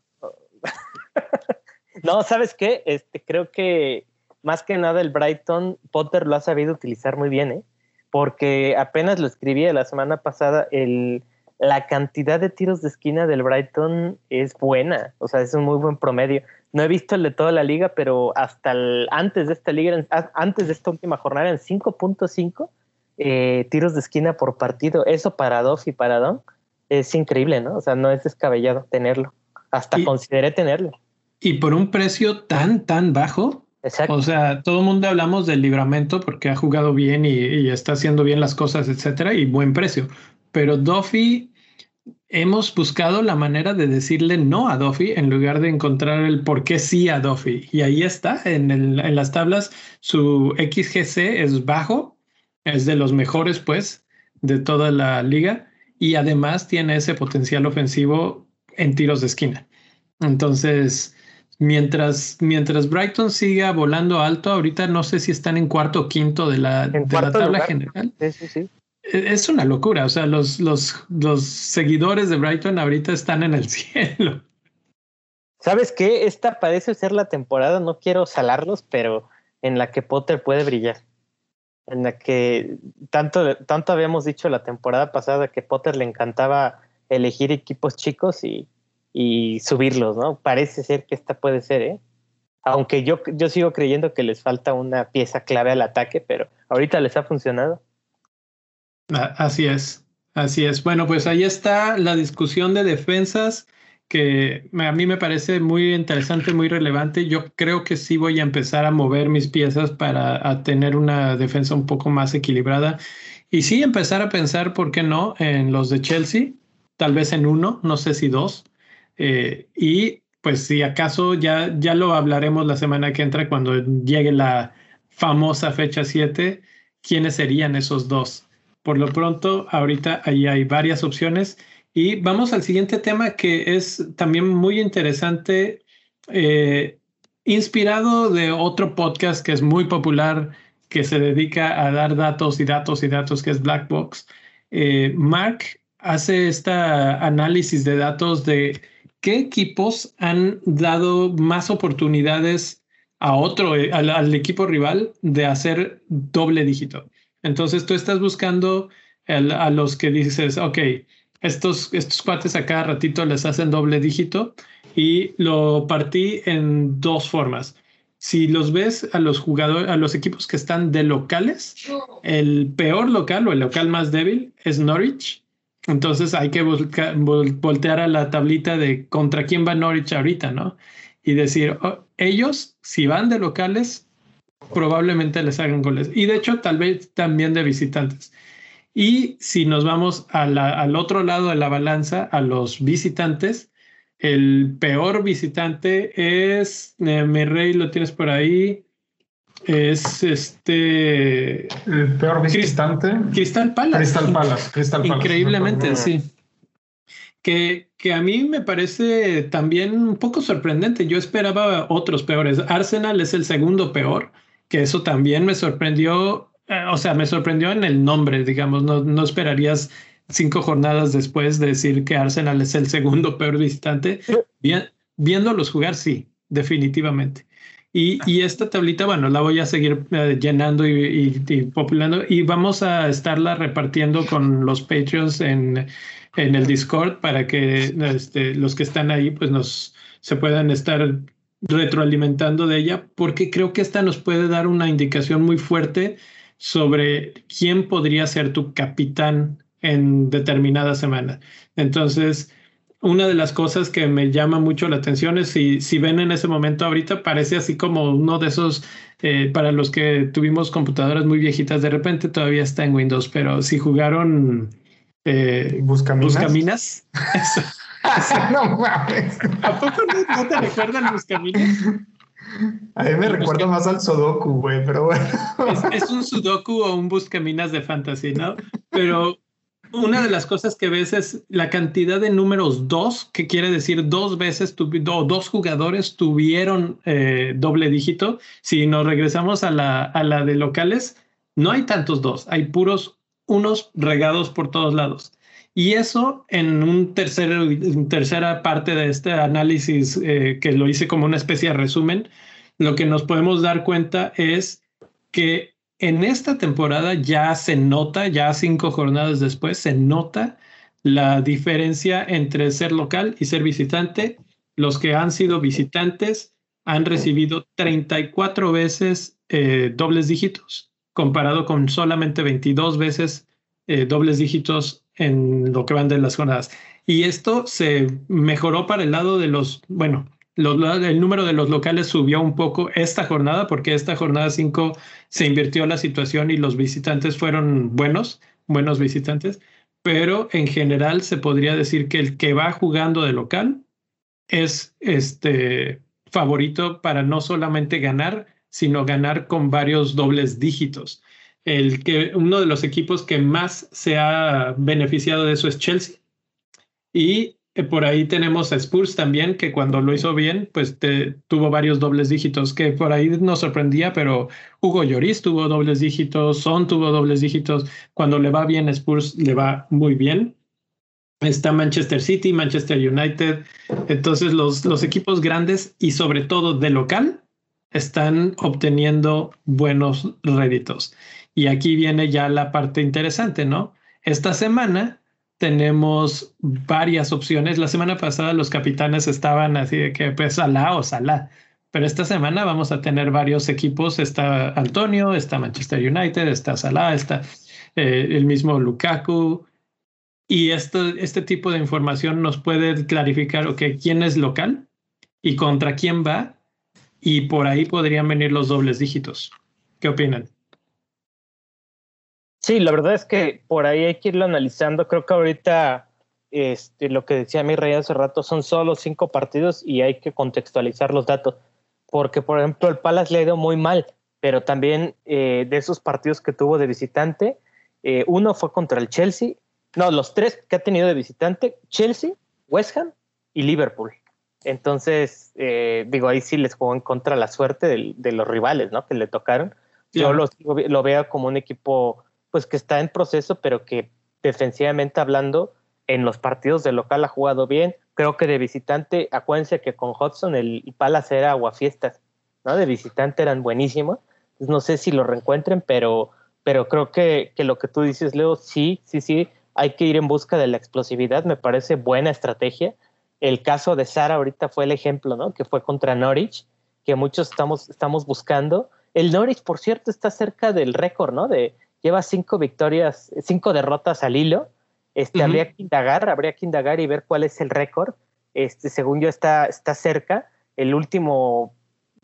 no, ¿sabes qué? Este, creo que más que nada el Brighton, Potter lo ha sabido utilizar muy bien, ¿eh? Porque apenas lo escribí la semana pasada, el la cantidad de tiros de esquina del Brighton es buena, o sea, es un muy buen promedio. No he visto el de toda la liga, pero hasta antes de esta liga, antes de esta última jornada, en 5.5 eh, tiros de esquina por partido. Eso para Doff y para Don es increíble, ¿no? O sea, no es descabellado tenerlo. Hasta consideré tenerlo.
Y por un precio tan, tan bajo.
Exacto.
O sea, todo el mundo hablamos del libramento porque ha jugado bien y, y, está haciendo bien las cosas, etcétera, y buen precio. Pero Duffy hemos buscado la manera de decirle no a Duffy en lugar de encontrar el por qué sí a Duffy. Y ahí está, en, en las tablas, su XGC es bajo, es de los mejores, pues, de toda la liga. Y además tiene ese potencial ofensivo en tiros de esquina. Entonces, mientras, mientras Brighton siga volando alto, ahorita no sé si están en cuarto o quinto de la, de la tabla general.
Sí, sí, sí
es una locura. O sea, los, los, los seguidores de Brighton ahorita están en el cielo.
¿Sabes qué? Esta parece ser la temporada, no quiero salarlos, pero en la que Potter puede brillar. En la que tanto, tanto habíamos dicho la temporada pasada que Potter le encantaba elegir equipos chicos y, y subirlos, ¿no? Parece ser que esta puede ser, ¿eh? Aunque yo, yo sigo creyendo que les falta una pieza clave al ataque, pero ahorita les ha funcionado.
Así es, así es. Bueno, pues ahí está la discusión de defensas que a mí me parece muy interesante, muy relevante. Yo creo que sí voy a empezar a mover mis piezas para tener una defensa un poco más equilibrada y sí empezar a pensar, ¿por qué no?, en los de Chelsea, tal vez en uno, no sé si dos. Eh, y pues si acaso ya, ya lo hablaremos la semana que entra cuando llegue la famosa fecha 7, ¿quiénes serían esos dos? Por lo pronto, ahorita ahí hay varias opciones. Y vamos al siguiente tema que es también muy interesante, eh, inspirado de otro podcast que es muy popular, que se dedica a dar datos y datos y datos, que es Blackbox. Eh, Mark hace este análisis de datos de qué equipos han dado más oportunidades a otro, al equipo rival de hacer doble dígito. Entonces tú estás buscando a los que dices, ok, estos, estos cuates a cada ratito les hacen doble dígito y lo partí en dos formas. Si los ves a los jugadores, a los equipos que están de locales, el peor local o el local más débil es Norwich. Entonces hay que voltear a la tablita de contra quién va Norwich ahorita, ¿no? Y decir, oh, ellos, si van de locales, probablemente les hagan goles. Y de hecho, tal vez también de visitantes. Y si nos vamos al otro lado de la balanza, a los visitantes, el peor visitante es, eh, mi rey, lo tienes por ahí, es este.
El peor visitante.
Cristal Palace.
Cristal Palace. Crystal Palace.
Increíblemente, sí. Que, que, a mí me parece también un poco sorprendente. Yo esperaba otros peores. Arsenal es el segundo peor, que eso también me sorprendió. Eh, o sea, me sorprendió en el nombre, digamos. No, no esperarías cinco jornadas después de decir que Arsenal es el segundo peor visitante. Bien, viéndolos jugar, sí, definitivamente. Y, y, esta tablita, bueno, la voy a seguir uh, llenando y, y, y, populando y vamos a estarla repartiendo con los Patreons en, en el Discord para que este, los que están ahí pues nos se puedan estar retroalimentando de ella porque creo que esta nos puede dar una indicación muy fuerte sobre quién podría ser tu capitán en determinada semana. Entonces, una de las cosas que me llama mucho la atención es si, si ven en ese momento ahorita, parece así como uno de esos, eh, para los que tuvimos computadoras muy viejitas, de repente todavía está en Windows, pero si jugaron eh,
Buscaminas.
Buscaminas.
no mames.
¿A poco no, no te recuerdan Buscaminas?
A mí me recuerda más al Sudoku, güey, pero bueno.
Es, es un Sudoku o un Buscaminas de fantasy, ¿no? Pero una de las cosas que ves es la cantidad de números dos, que quiere decir dos veces, tu, do, dos jugadores tuvieron eh, doble dígito. Si nos regresamos a la, a la de locales, no hay tantos dos, hay puros unos regados por todos lados. Y eso en un tercer, tercera parte de este análisis eh, que lo hice como una especie de resumen, lo que nos podemos dar cuenta es que en esta temporada ya se nota, ya cinco jornadas después, se nota la diferencia entre ser local y ser visitante. Los que han sido visitantes han recibido 34 veces eh, dobles dígitos, comparado con solamente 22 veces eh, dobles dígitos en lo que van de las jornadas. Y esto se mejoró para el lado de los, bueno, los, el número de los locales subió un poco esta jornada porque esta jornada 5 se invirtió la situación y los visitantes fueron buenos, buenos visitantes, pero en general se podría decir que el que va jugando de local es este favorito para no solamente ganar, sino ganar con varios dobles dígitos. El que uno de los equipos que más se ha beneficiado de eso es Chelsea. Y por ahí tenemos a Spurs también, que cuando lo hizo bien, pues te, tuvo varios dobles dígitos, que por ahí nos sorprendía, pero Hugo Lloris tuvo dobles dígitos, Son tuvo dobles dígitos. Cuando le va bien Spurs, le va muy bien. Está Manchester City, Manchester United. Entonces los, los equipos grandes y sobre todo de local están obteniendo buenos réditos. Y aquí viene ya la parte interesante, ¿no? Esta semana tenemos varias opciones. La semana pasada los capitanes estaban así de que pues o Salah. Pero esta semana vamos a tener varios equipos. Está Antonio, está Manchester United, está Salah, está eh, el mismo Lukaku. Y esto, este tipo de información nos puede clarificar, ok, quién es local y contra quién va. Y por ahí podrían venir los dobles dígitos. ¿Qué opinan?
Sí, la verdad es que por ahí hay que irlo analizando. Creo que ahorita este, lo que decía mi rey hace rato son solo cinco partidos y hay que contextualizar los datos. Porque, por ejemplo, el Palace le ha ido muy mal, pero también eh, de esos partidos que tuvo de visitante, eh, uno fue contra el Chelsea. No, los tres que ha tenido de visitante, Chelsea, West Ham y Liverpool. Entonces, eh, digo, ahí sí les jugó en contra la suerte de, de los rivales, ¿no? Que le tocaron. Yo lo, lo veo como un equipo pues que está en proceso, pero que defensivamente hablando, en los partidos de local ha jugado bien. Creo que de visitante, acuérdense que con Hudson el Palace era aguafiestas, ¿no? De visitante eran buenísimos. no sé si lo reencuentren, pero, pero creo que, que lo que tú dices, Leo, sí, sí, sí, hay que ir en busca de la explosividad, me parece buena estrategia. El caso de Sara ahorita fue el ejemplo, ¿no? Que fue contra Norwich, que muchos estamos, estamos buscando. El Norwich, por cierto, está cerca del récord, ¿no? De, lleva cinco victorias, cinco derrotas al hilo. Este, uh -huh. habría que indagar, habría que indagar y ver cuál es el récord. Este, según yo está, está cerca. El último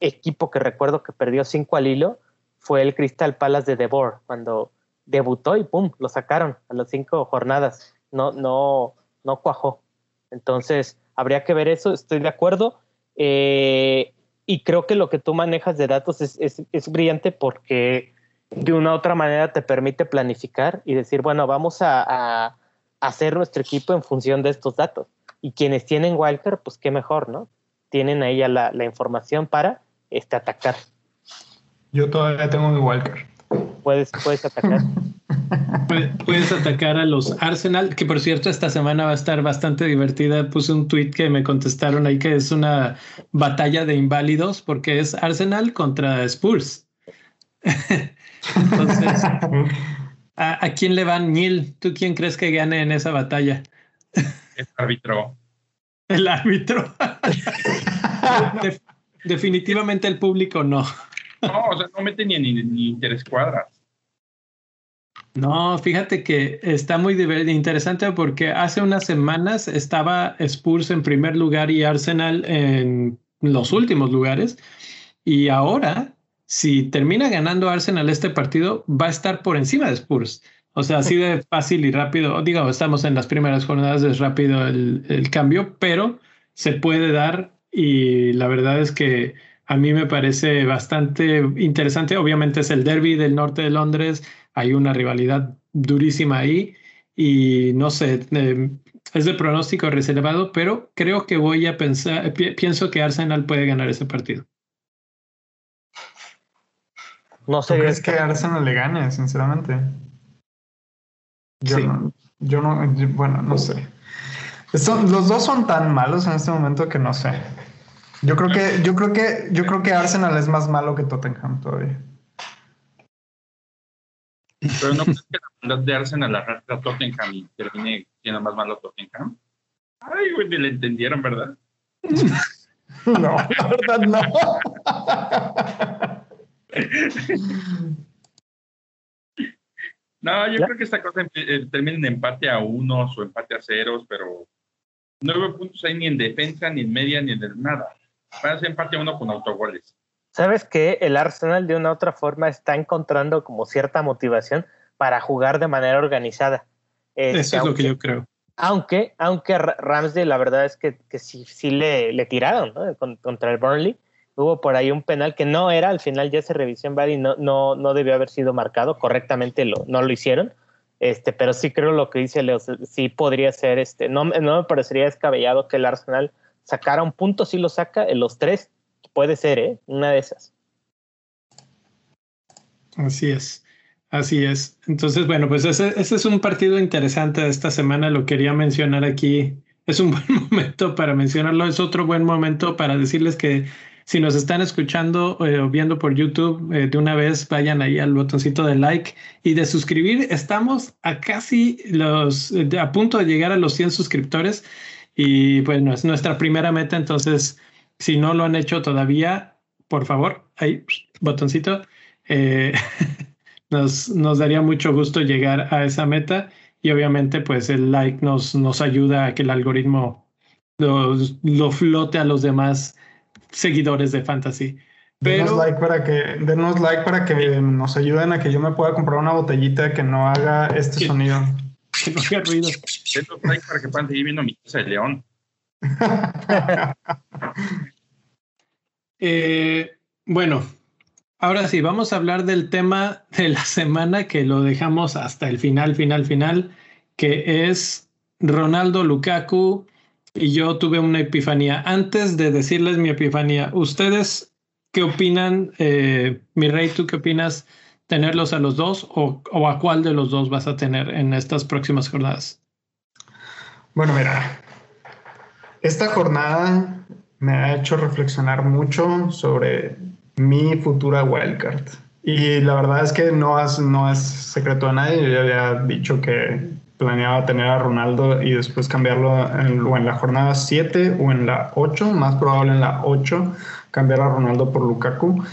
equipo que recuerdo que perdió cinco al hilo fue el Crystal Palace de Devor, cuando debutó y pum, lo sacaron a las cinco jornadas. No, no, no cuajó. Entonces, habría que ver eso, estoy de acuerdo. Eh, y creo que lo que tú manejas de datos es, es, es, brillante porque de una u otra manera te permite planificar y decir, bueno, vamos a, a, hacer nuestro equipo en función de estos datos. Y quienes tienen Wildcard, pues qué mejor, ¿no? Tienen ahí la, la información para este, atacar.
Yo todavía tengo mi Wildcard.
Puedes, puedes atacar.
Puedes atacar a los Arsenal, que por cierto esta semana va a estar bastante divertida. Puse un tweet que me contestaron ahí que es una batalla de inválidos porque es Arsenal contra Spurs. Entonces, ¿a, quién le van Neil? ¿Tú quién crees que gane en esa batalla?
El árbitro.
El árbitro. definitivamente el público no.
No, o sea, no mete ni, ni, ni interescuadras.
No, fíjate que está muy interesante porque hace unas semanas estaba Spurs en primer lugar y Arsenal en los últimos lugares. Y ahora, si termina ganando Arsenal este partido, va a estar por encima de Spurs. O sea, así de fácil y rápido. Digo, estamos en las primeras jornadas, es rápido el, el cambio, pero se puede dar y la verdad es que a mí me parece bastante interesante. Obviamente es el derby del norte de Londres, hay una rivalidad durísima ahí y no sé, eh, es de pronóstico reservado, pero creo que voy a pensar, pienso que Arsenal puede ganar ese partido.
No sé. ¿Crees que Arsenal le gane, sinceramente? Yo no, yo no, bueno, no sé. los dos son tan malos en este momento que no sé. Yo creo que, yo creo que, yo creo que Arsenal es más malo que Tottenham todavía.
Pero no crees que la maldad de Arsenal arrastra a Tottenham y termine siendo más malo Tottenham. Ay, güey, ni le entendieron, ¿verdad?
no, la verdad no.
no, yo creo que esta cosa eh, termina en empate a unos o empate a ceros, pero nueve puntos hay ni en defensa, ni en media, ni en nada. Parece empate uno con autogoles.
¿Sabes que El Arsenal de una u otra forma está encontrando como cierta motivación para jugar de manera organizada.
Este, Eso es lo que yo creo.
Aunque, aunque Ramsey la verdad es que, que sí, sí le, le tiraron ¿no? contra el Burnley. Hubo por ahí un penal que no era, al final ya se revisó en VAR y no, no, no debió haber sido marcado, correctamente lo, no lo hicieron. Este, pero sí creo lo que dice Leo, sí podría ser, este, no, no me parecería descabellado que el Arsenal sacara un punto, si lo saca, los tres, puede ser, ¿eh? Una de esas.
Así es, así es. Entonces, bueno, pues ese, ese, es un partido interesante de esta semana, lo quería mencionar aquí. Es un buen momento para mencionarlo, es otro buen momento para decirles que si nos están escuchando eh, o viendo por YouTube, eh, de una vez vayan ahí al botoncito de like y de suscribir. Estamos a casi los, a punto de llegar a los 100 suscriptores. Y bueno, es nuestra primera meta, entonces si no lo han hecho todavía, por favor, ahí, botoncito, eh, nos, nos daría mucho gusto llegar a esa meta y obviamente pues el like nos, nos ayuda a que el algoritmo lo, lo flote a los demás seguidores de Fantasy.
Pero... Denos like para que, denos like para que nos ayuden a que yo me pueda comprar una botellita que no haga este sonido.
Que no haga ruido.
Denos like para que puedan seguir viendo mi casa de león.
Eh, bueno, ahora sí, vamos a hablar del tema de la semana que lo dejamos hasta el final, final, final, que es Ronaldo Lukaku y yo tuve una epifanía. Antes de decirles mi epifanía, ¿ustedes qué opinan? Eh, mi rey, ¿tú qué opinas? ¿Tenerlos a los dos o, o, a cuál de los dos vas a tener en estas próximas jornadas?
Bueno, mira, esta jornada me ha hecho reflexionar mucho sobre mi futura wildcard. Y la verdad es que no es, no es secreto de nadie. Yo ya había dicho que planeaba tener a Ronaldo y después cambiarlo en, o en la jornada 7 o en la 8, más probable en la 8, cambiar a Ronaldo por Lukaku.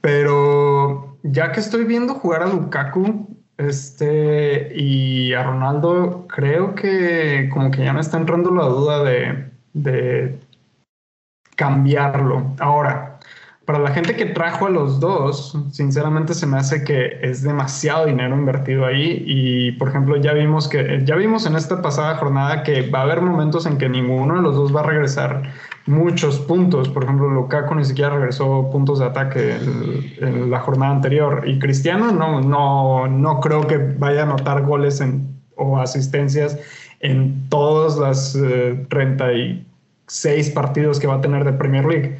Pero ya que estoy viendo jugar a Lukaku este, y a Ronaldo, creo que como que ya me está entrando la duda de, de cambiarlo. Ahora, para la gente que trajo a los dos, sinceramente se me hace que es demasiado dinero invertido ahí y por ejemplo ya vimos que ya vimos en esta pasada jornada que va a haber momentos en que ninguno de los dos va a regresar muchos puntos. Por ejemplo, Lukaku ni siquiera regresó puntos de ataque en, la jornada anterior y Cristiano no no no creo que vaya a anotar goles en, o asistencias en todos los 36 partidos que va a tener de Premier League.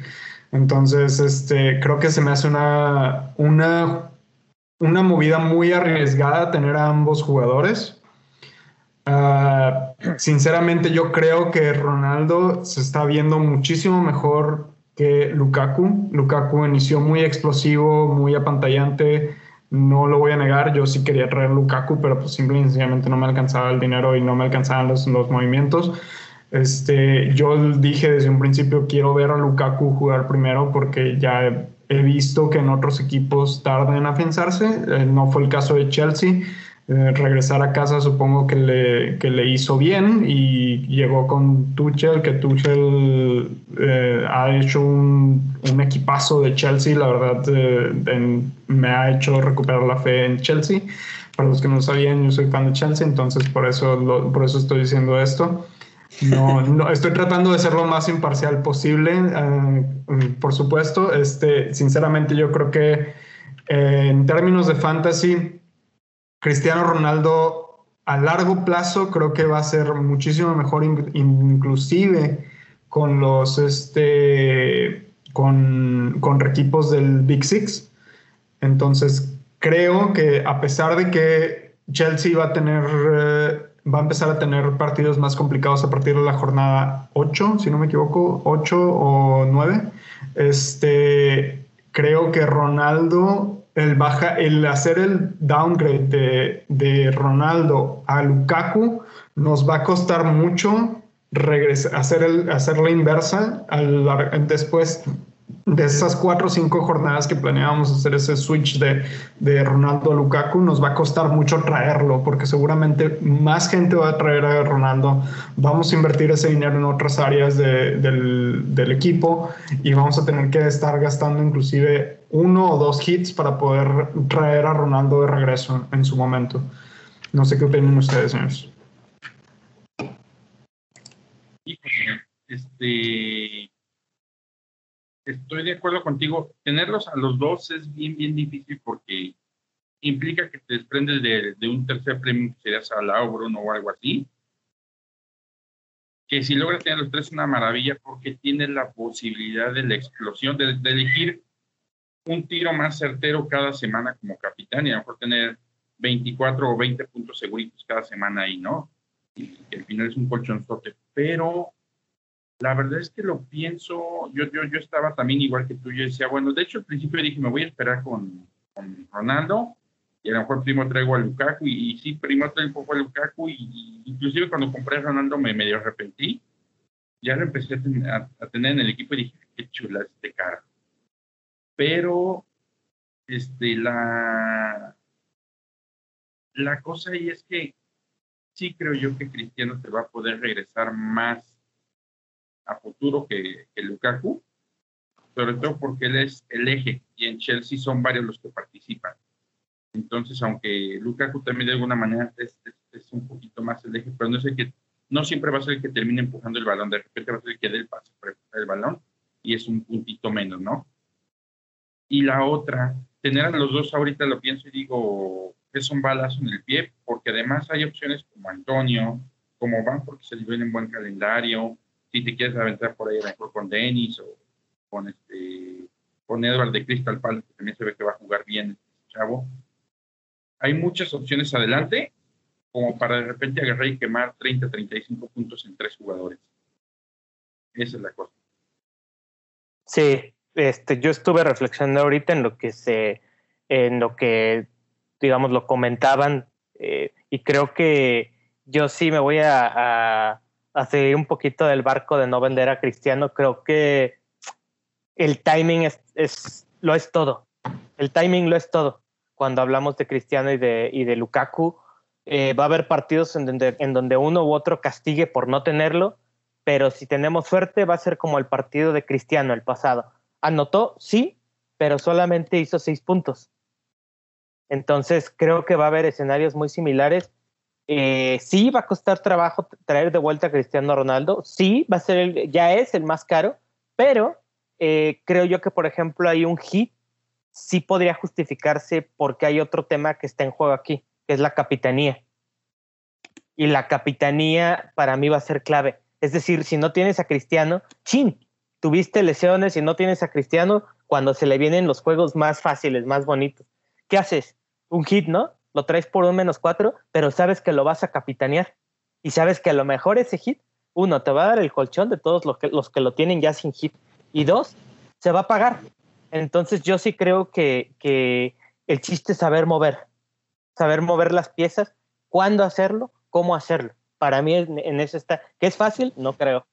Entonces, este, creo que se me hace una, una, una movida muy arriesgada tener a ambos jugadores. Ah, sinceramente, yo creo que Ronaldo se está viendo muchísimo mejor que Lukaku. Lukaku inició muy explosivo, muy apantallante. No lo voy a negar, yo sí quería traer Lukaku, pero pues simplemente sencillamente no me alcanzaba el dinero y no me alcanzaban los, los movimientos. Este, yo dije desde un principio quiero ver a Lukaku jugar primero porque ya he visto que en otros equipos tardan en afianzarse. Eh, no fue el caso de Chelsea. Eh, regresar a casa supongo que le, que le hizo bien y llegó con Tuchel, que Tuchel eh, ha hecho un, un, equipazo de Chelsea. La verdad me ha hecho recuperar la fe en Chelsea. Para los que no sabían, yo soy fan de Chelsea, entonces por eso, por eso estoy diciendo esto. No, no, estoy tratando de ser lo más imparcial posible, eh, por supuesto. Este, sinceramente, yo creo que eh, en términos de fantasy, Cristiano Ronaldo a largo plazo creo que va a ser muchísimo mejor, inclusive con los este, con, con equipos del Big Six. Entonces, creo que a pesar de que Chelsea va a tener eh, va a empezar a tener partidos más complicados a partir de la jornada 8, si no me equivoco, 8 o 9. Este, creo que Ronaldo, el, baja, el hacer el downgrade de, Ronaldo a Lukaku nos va a costar mucho regresar, hacer, el, hacer la inversa al, después de esas cuatro o cinco jornadas que planeábamos hacer ese switch de, de, Ronaldo a Lukaku, nos va a costar mucho traerlo, porque seguramente más gente va a traer a Ronaldo. Vamos a invertir ese dinero en otras áreas de, del, del, equipo y vamos a tener que estar gastando inclusive uno o dos hits para poder traer a Ronaldo de regreso en su momento. No sé qué opinan ustedes, señores.
Este estoy de acuerdo contigo. Tenerlos a los dos es bien, bien difícil porque implica que te desprendes de, un tercer premio que sería Salah Bruno o algo así. Que si logras tener los tres es una maravilla porque tienes la posibilidad de la explosión, de, elegir un tiro más certero cada semana como capitán y a lo mejor tener 24 o 20 puntos seguritos cada semana ahí, ¿no? Y, y al final es un colchonzote. Pero la verdad es que lo pienso, yo, yo, yo estaba también igual que tú, yo decía, bueno, de hecho al principio dije, me voy a esperar con, con Ronaldo, y a lo mejor primo traigo a Lukaku, y, sí, primo traigo a Lukaku, y, inclusive cuando compré a Ronaldo me medio arrepentí, ya lo empecé a, a, tener en el equipo y dije, qué chula este cara. Pero, este, la, la cosa ahí es que sí creo yo que Cristiano te va a poder regresar más a futuro que, Lukaku, sobre todo porque él es el eje y en Chelsea son varios los que participan. Entonces, aunque Lukaku también de alguna manera es, es, un poquito más el eje, pero no, es el que, no siempre va a ser el que termine empujando el balón, de repente va a ser el que dé el paso para empujar el balón y es un puntito menos, ¿no? Y la otra, tener a los dos ahorita lo pienso y digo, es un balazo en el pie, porque además hay opciones como Antonio, como Van, porque se le ven en buen calendario, si te quieres aventar por ahí mejor con Denis o con este con Edward de Crystal Palace, que también se ve que va a jugar bien este chavo. Hay muchas opciones adelante, como para de repente agarrar y quemar 30, 35 puntos en tres jugadores. Esa es la cosa.
Sí, este, yo estuve reflexionando ahorita en lo que se, en lo que, digamos, lo comentaban, eh, y creo que yo sí me voy a a seguir un poquito del barco de no vender a Cristiano, creo que el timing es, lo es todo. El timing lo es todo. Cuando hablamos de Cristiano y de, Lukaku, eh, va a haber partidos en donde uno u otro castigue por no tenerlo, pero si tenemos suerte va a ser como el partido de Cristiano el pasado. Anotó, sí, pero solamente hizo seis puntos. Entonces creo que va a haber escenarios muy similares. Eh, sí va a costar trabajo traer de vuelta a Cristiano Ronaldo, sí va a ser el, ya es el más caro, pero eh, creo yo que por ejemplo hay un hit sí podría justificarse porque hay otro tema que está en juego aquí, que es la capitanía. Y la capitanía para mí va a ser clave. Es decir, si no tienes a Cristiano, chin, tuviste lesiones y no tienes a Cristiano cuando se le vienen los juegos más fáciles, más bonitos. ¿Qué haces? Un hit, ¿no? Lo traes por un menos cuatro, pero sabes que lo vas a capitanear. Y sabes que a lo mejor ese hit, uno, te va a dar el colchón de todos los que, los que lo tienen ya sin hit. Y dos, se va a pagar. Entonces yo sí creo que, que el chiste es saber mover, saber mover las piezas, cuándo hacerlo, cómo hacerlo para mí en, eso está. ¿Que es fácil? No creo.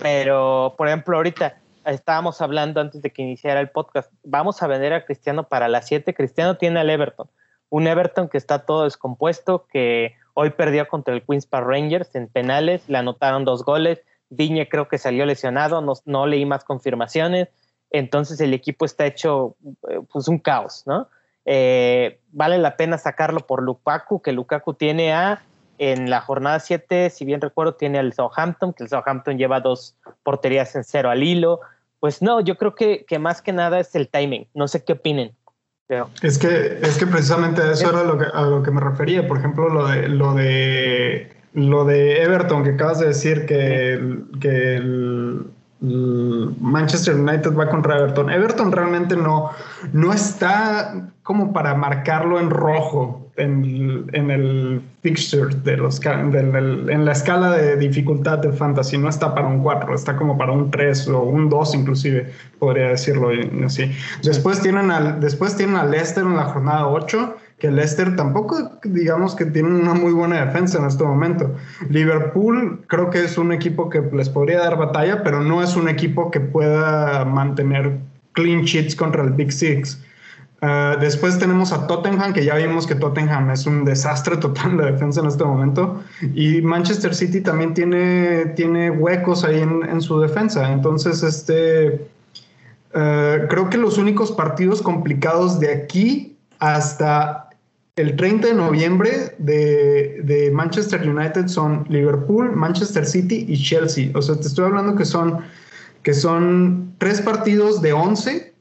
Pero, por ejemplo, ahorita estábamos hablando antes de que iniciara el podcast, vamos a vender a Cristiano para las 7. Cristiano tiene al Everton. Un Everton que está todo descompuesto, que hoy perdió contra el Queens Park Rangers en penales, le anotaron dos goles. Viñe creo que salió lesionado, no, leí más confirmaciones. Entonces el equipo está hecho eh, pues un caos, ¿no? Eh, vale la pena sacarlo por Lukaku, que Lukaku tiene a en la jornada 7, si bien recuerdo, tiene el Southampton, que el Southampton lleva dos porterías en cero al hilo. Pues no, yo creo que, que más que nada es el timing. No sé qué opinen.
Es que, es que precisamente eso era lo que, a lo que me refería. Por ejemplo, lo de, lo de, lo de Everton, que acabas de decir que, que el, Manchester United va contra Everton. Everton realmente no, no está como para marcarlo en rojo en, en el fixture de los en la escala de dificultad de fantasy. No está para un 4, está como para un 3 o un 2 inclusive, podría decirlo así. Después tienen al, después tienen a Leicester en la jornada 8 que Leicester tampoco digamos que tiene una muy buena defensa en este momento. Liverpool creo que es un equipo que les podría dar batalla, pero no es un equipo que pueda mantener clean sheets contra el Big Six. Ah, después tenemos a Tottenham, que ya vimos que Tottenham es un desastre total de defensa en este momento. Y Manchester City también tiene, tiene huecos ahí en, su defensa. Entonces, este, ah, creo que los únicos partidos complicados de aquí hasta el 30 de noviembre de, Manchester United son Liverpool, Manchester City y Chelsea. O sea, te estoy hablando que son, que son tres partidos de 11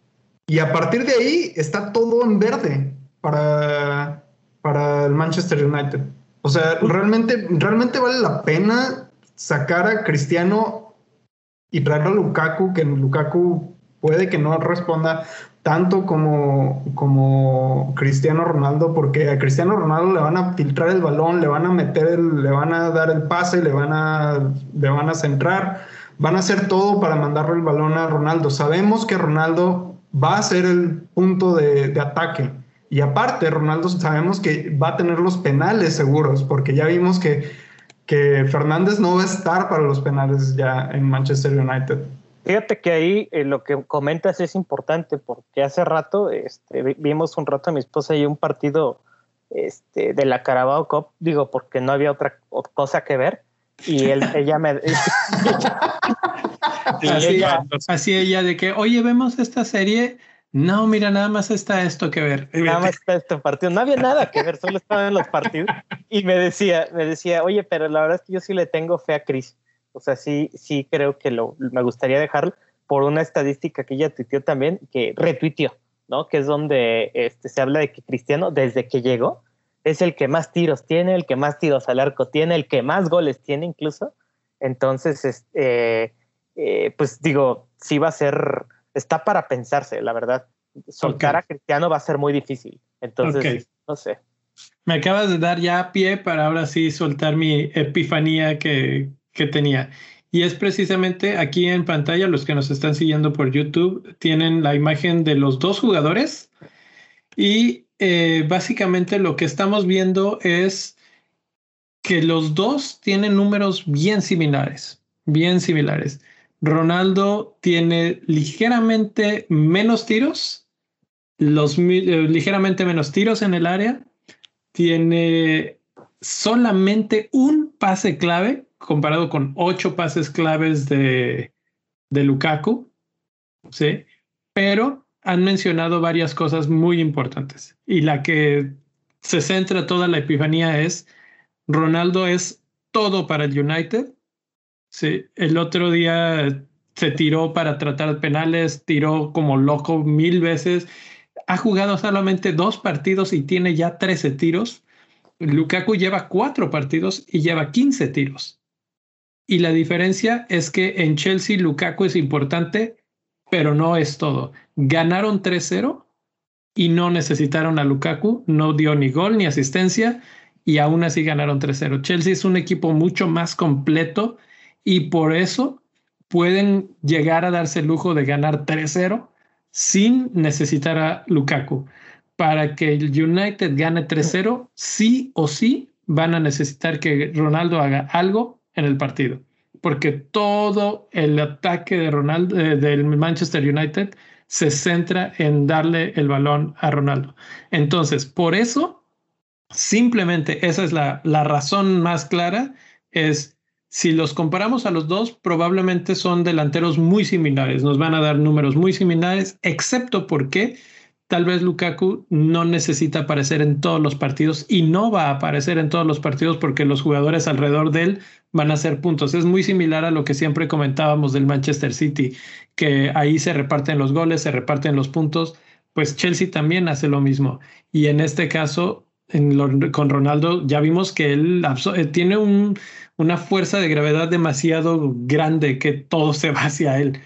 y a partir de ahí está todo en verde para, para el Manchester United. O sea, realmente, realmente vale la pena sacar a Cristiano y traer a Lukaku, que Lukaku puede que no responda tanto como, como Cristiano Ronaldo, porque a Cristiano Ronaldo le van a filtrar el balón, le van a meter, le van a dar el pase, le van a, le van a centrar, van a hacer todo para mandarle el balón a Ronaldo. Sabemos que Ronaldo va a ser el punto de, de ataque. Y aparte, Ronaldo sabemos que va a tener los penales seguros, porque ya vimos que, que Fernández no va a estar para los penales ya en Manchester United.
Fíjate que ahí eh, lo que comentas es importante porque hace rato este, vimos un rato a mi esposa y un partido este, de la Carabao Cup, digo, porque no había otra cosa que ver. Y él, ella me.
así, ella, así ella de que, oye, vemos esta serie. No, mira, nada más está esto que ver.
Nada más está este partido. No había nada que ver, solo estaban en los partidos. Y me decía, me decía, oye, pero la verdad es que yo sí le tengo fe a Chris. O sea, sí, sí creo que lo, me gustaría dejarlo por una estadística que ella tuiteó también, que retuiteó, ¿no? Que es donde este, se habla de que Cristiano, desde que llegó, es el que más tiros tiene, el que más tiros al arco tiene, el que más goles tiene incluso. Entonces, este, eh, pues digo, sí va a ser, está para pensarse, la verdad. Soltar a Cristiano va a ser muy difícil. Entonces, no sé.
Me acabas de dar ya pie para ahora sí soltar mi epifanía que, que tenía. Y es precisamente aquí en pantalla, los que nos están siguiendo por YouTube, tienen la imagen de los dos jugadores. Y eh, básicamente lo que estamos viendo es que los dos tienen números bien similares, bien similares. Ronaldo tiene ligeramente menos tiros, eh, ligeramente menos tiros en el área, tiene solamente un pase clave comparado con ocho pases claves de, de Lukaku, ¿sí? Pero han mencionado varias cosas muy importantes y la que se centra toda la epifanía es Ronaldo es todo para el United. Sí, el otro día se tiró para tratar penales, tiró como loco mil veces. Ha jugado solamente dos partidos y tiene ya 13 tiros. Lukaku lleva cuatro partidos y lleva 15 tiros. Y la diferencia es que en Chelsea Lukaku es importante, pero no es todo. Ganaron 3-0 y no necesitaron a Lukaku, no dio ni gol ni asistencia y aún así ganaron 3-0. Chelsea es un equipo mucho más completo y por eso pueden llegar a darse el lujo de ganar 3-0 sin necesitar a Lukaku. Para que el United gane 3-0, sí o sí van a necesitar que Ronaldo haga algo en el partido, porque todo el ataque de Ronaldo eh, del Manchester United se centra en darle el balón a Ronaldo. Entonces, por eso, simplemente esa es la, la razón más clara, es si los comparamos a los dos, probablemente son delanteros muy similares, nos van a dar números muy similares, excepto porque tal vez Lukaku no necesita aparecer en todos los partidos y no va a aparecer en todos los partidos porque los jugadores alrededor de él van a hacer puntos. Es muy similar a lo que siempre comentábamos del Manchester City, que ahí se reparten los goles, se reparten los puntos. Pues Chelsea también hace lo mismo. Y en este caso, con Ronaldo, ya vimos que él eh, tiene una fuerza de gravedad demasiado grande que todo se va hacia él.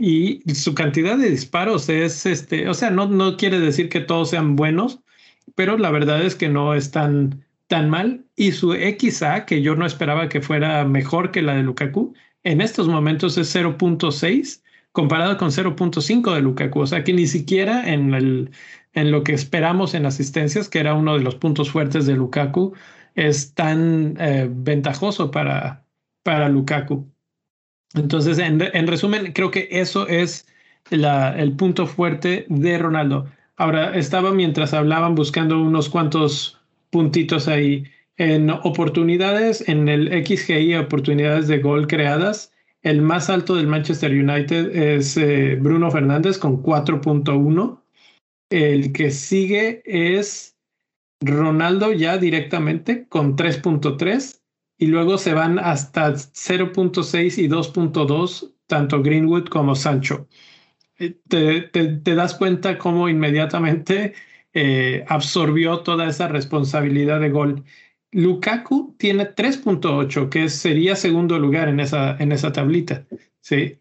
Y su cantidad de disparos es, este, o sea, no, no quiere decir que todos sean buenos, pero la verdad es que no es tan, tan mal. Y su XA, que yo no esperaba que fuera mejor que la de Lukaku, en estos momentos es 0.6 comparado con 0.5 de Lukaku. O sea que ni siquiera en, el, en lo que esperamos en asistencias, que era uno de los puntos fuertes de Lukaku, es tan eh, ventajoso para, para Lukaku. Entonces, en, resumen, creo que eso es el punto fuerte de Ronaldo. Ahora, estaba mientras hablaban buscando unos cuantos puntitos ahí. En oportunidades, en el XGI, oportunidades de gol creadas, el más alto del Manchester United es eh, Bruno Fernández con 4.1. El que sigue es Ronaldo ya directamente con 3.3 y luego se van hasta 0.6 y 2.2, tanto Greenwood como Sancho. Eh, te, das cuenta cómo inmediatamente eh, absorbió toda esa responsabilidad de gol. Lukaku tiene 3.8, que sería segundo lugar en esa, en esa tablita, ¿sí?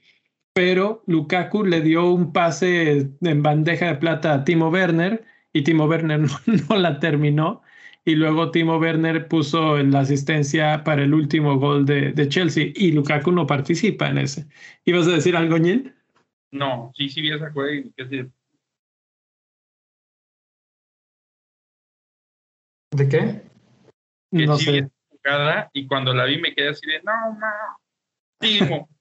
Pero Lukaku le dio un pase en bandeja de plata a Timo Werner y Timo Werner no la terminó y luego Timo Werner puso la asistencia para el último gol de, Chelsea y Lukaku no participa en ese. ¿Ibas a decir algo, Ñil?
No, sí, sí vi esa jugada y
¿De qué?
no sé. y cuando la vi me quedé así de, no, no, Timo.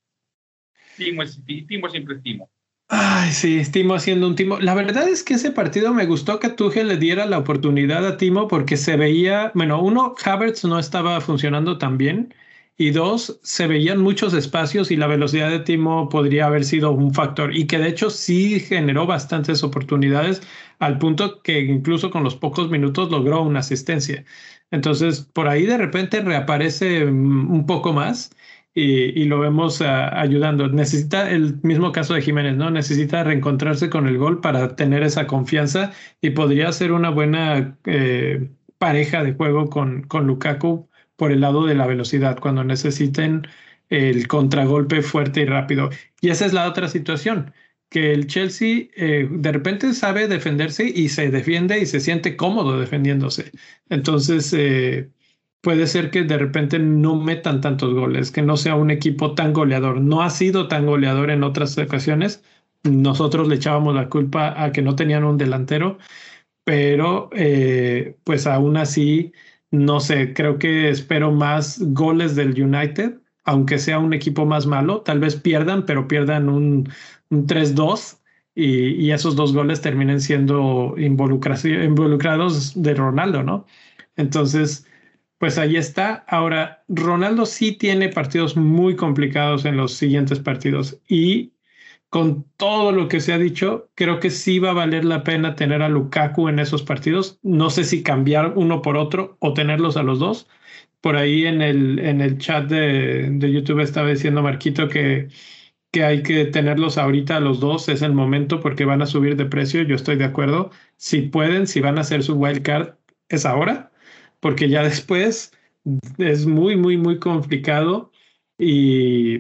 Timo, Timo siempre es Timo.
Ay, sí, Timo haciendo un Timo. La verdad es que ese partido me gustó que Tuchel le diera la oportunidad a Timo porque se veía, bueno, uno, Havertz no estaba funcionando tan bien y dos, se veían muchos espacios y la velocidad de Timo podría haber sido un factor y que de hecho sí generó bastantes oportunidades al punto que incluso con los pocos minutos logró una asistencia. Entonces, por ahí de repente reaparece un poco más y, lo vemos ah, ayudando. Necesita el mismo caso de Jiménez, ¿no? Necesita reencontrarse con el gol para tener esa confianza y podría ser una buena eh, pareja de juego con, con Lukaku por el lado de la velocidad, cuando necesiten el contragolpe fuerte y rápido. Y esa es la otra situación, que el Chelsea eh, de repente sabe defenderse y se defiende y se siente cómodo defendiéndose. Entonces, eh, puede ser que de repente no metan tantos goles, que no sea un equipo tan goleador. No ha sido tan goleador en otras ocasiones. Nosotros le echábamos la culpa a que no tenían un delantero, pero eh, pues aún así, no sé, creo que espero más goles del United, aunque sea un equipo más malo. Tal vez pierdan, pero pierdan un, 3-2. Y, y, esos dos goles terminen siendo involucrados de Ronaldo, ¿no? Entonces, pues ahí está. Ahora, Ronaldo sí tiene partidos muy complicados en los siguientes partidos y con todo lo que se ha dicho, creo que sí va a valer la pena tener a Lukaku en esos partidos. No sé si cambiar uno por otro o tenerlos a los dos. Por ahí en el, en el chat de, de YouTube estaba diciendo Marquito que, que hay que tenerlos ahorita a los dos, es el momento porque van a subir de precio. Yo estoy de acuerdo. Si pueden, si van a hacer su wild card, es ahora, porque ya después es muy, muy, muy complicado y,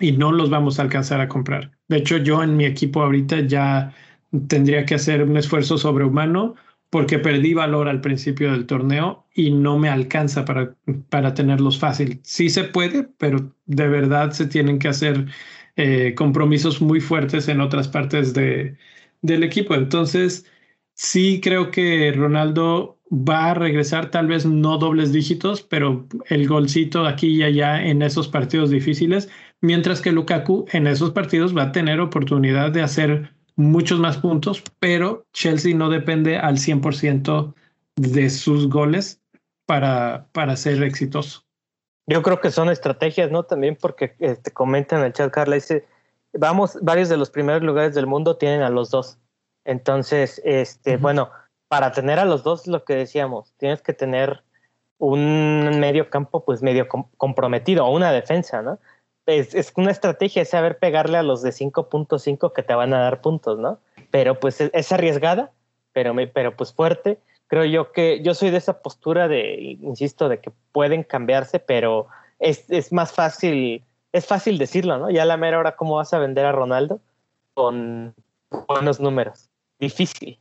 y no los vamos a alcanzar a comprar. De hecho, yo en mi equipo ahorita ya tendría que hacer un esfuerzo sobrehumano porque perdí valor al principio del torneo y no me alcanza para, para tenerlos fácil. Sí se puede, pero de verdad se tienen que hacer eh, compromisos muy fuertes en otras partes de, del equipo. Entonces, sí creo que Ronaldo va a regresar, tal vez no dobles dígitos, pero el golcito aquí y allá en esos partidos difíciles, mientras que Lukaku en esos partidos va a tener oportunidad de hacer muchos más puntos, pero Chelsea no depende al 100% de sus goles para, para ser exitoso.
Yo creo que son estrategias, ¿no? También porque te este, comenta en el chat, Carla, dice, vamos, varios de los primeros lugares del mundo tienen a los dos. Entonces, este, bueno, para tener a los dos, lo que decíamos, tienes que tener un medio campo, pues medio comprometido, o una defensa, ¿no? Es, es, una estrategia, es saber pegarle a los de 5.5 que te van a dar puntos, ¿no? Pero pues es, arriesgada, pero, pero pues fuerte. Creo yo que yo soy de esa postura de, insisto, de que pueden cambiarse, pero es, es más fácil, es fácil decirlo, ¿no? Ya la mera hora, ¿cómo vas a vender a Ronaldo? Con buenos números. Difícil.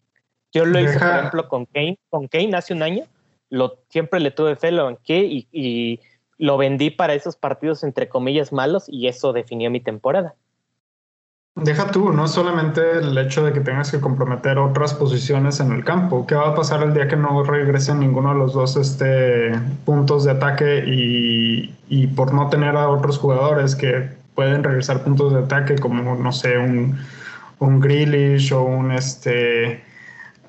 Yo lo hice, por ejemplo, con Kane, con Kane hace un año, lo, siempre le tuve fe, lo banqué y, y lo vendí para esos partidos entre comillas malos y eso definió mi temporada.
Deja tú, no solamente el hecho de que tengas que comprometer otras posiciones en el campo. ¿Qué va a pasar el día que no regresen ninguno de los dos este, puntos de ataque y, y, por no tener a otros jugadores que pueden regresar puntos de ataque como, no sé, un, un Grealish o un este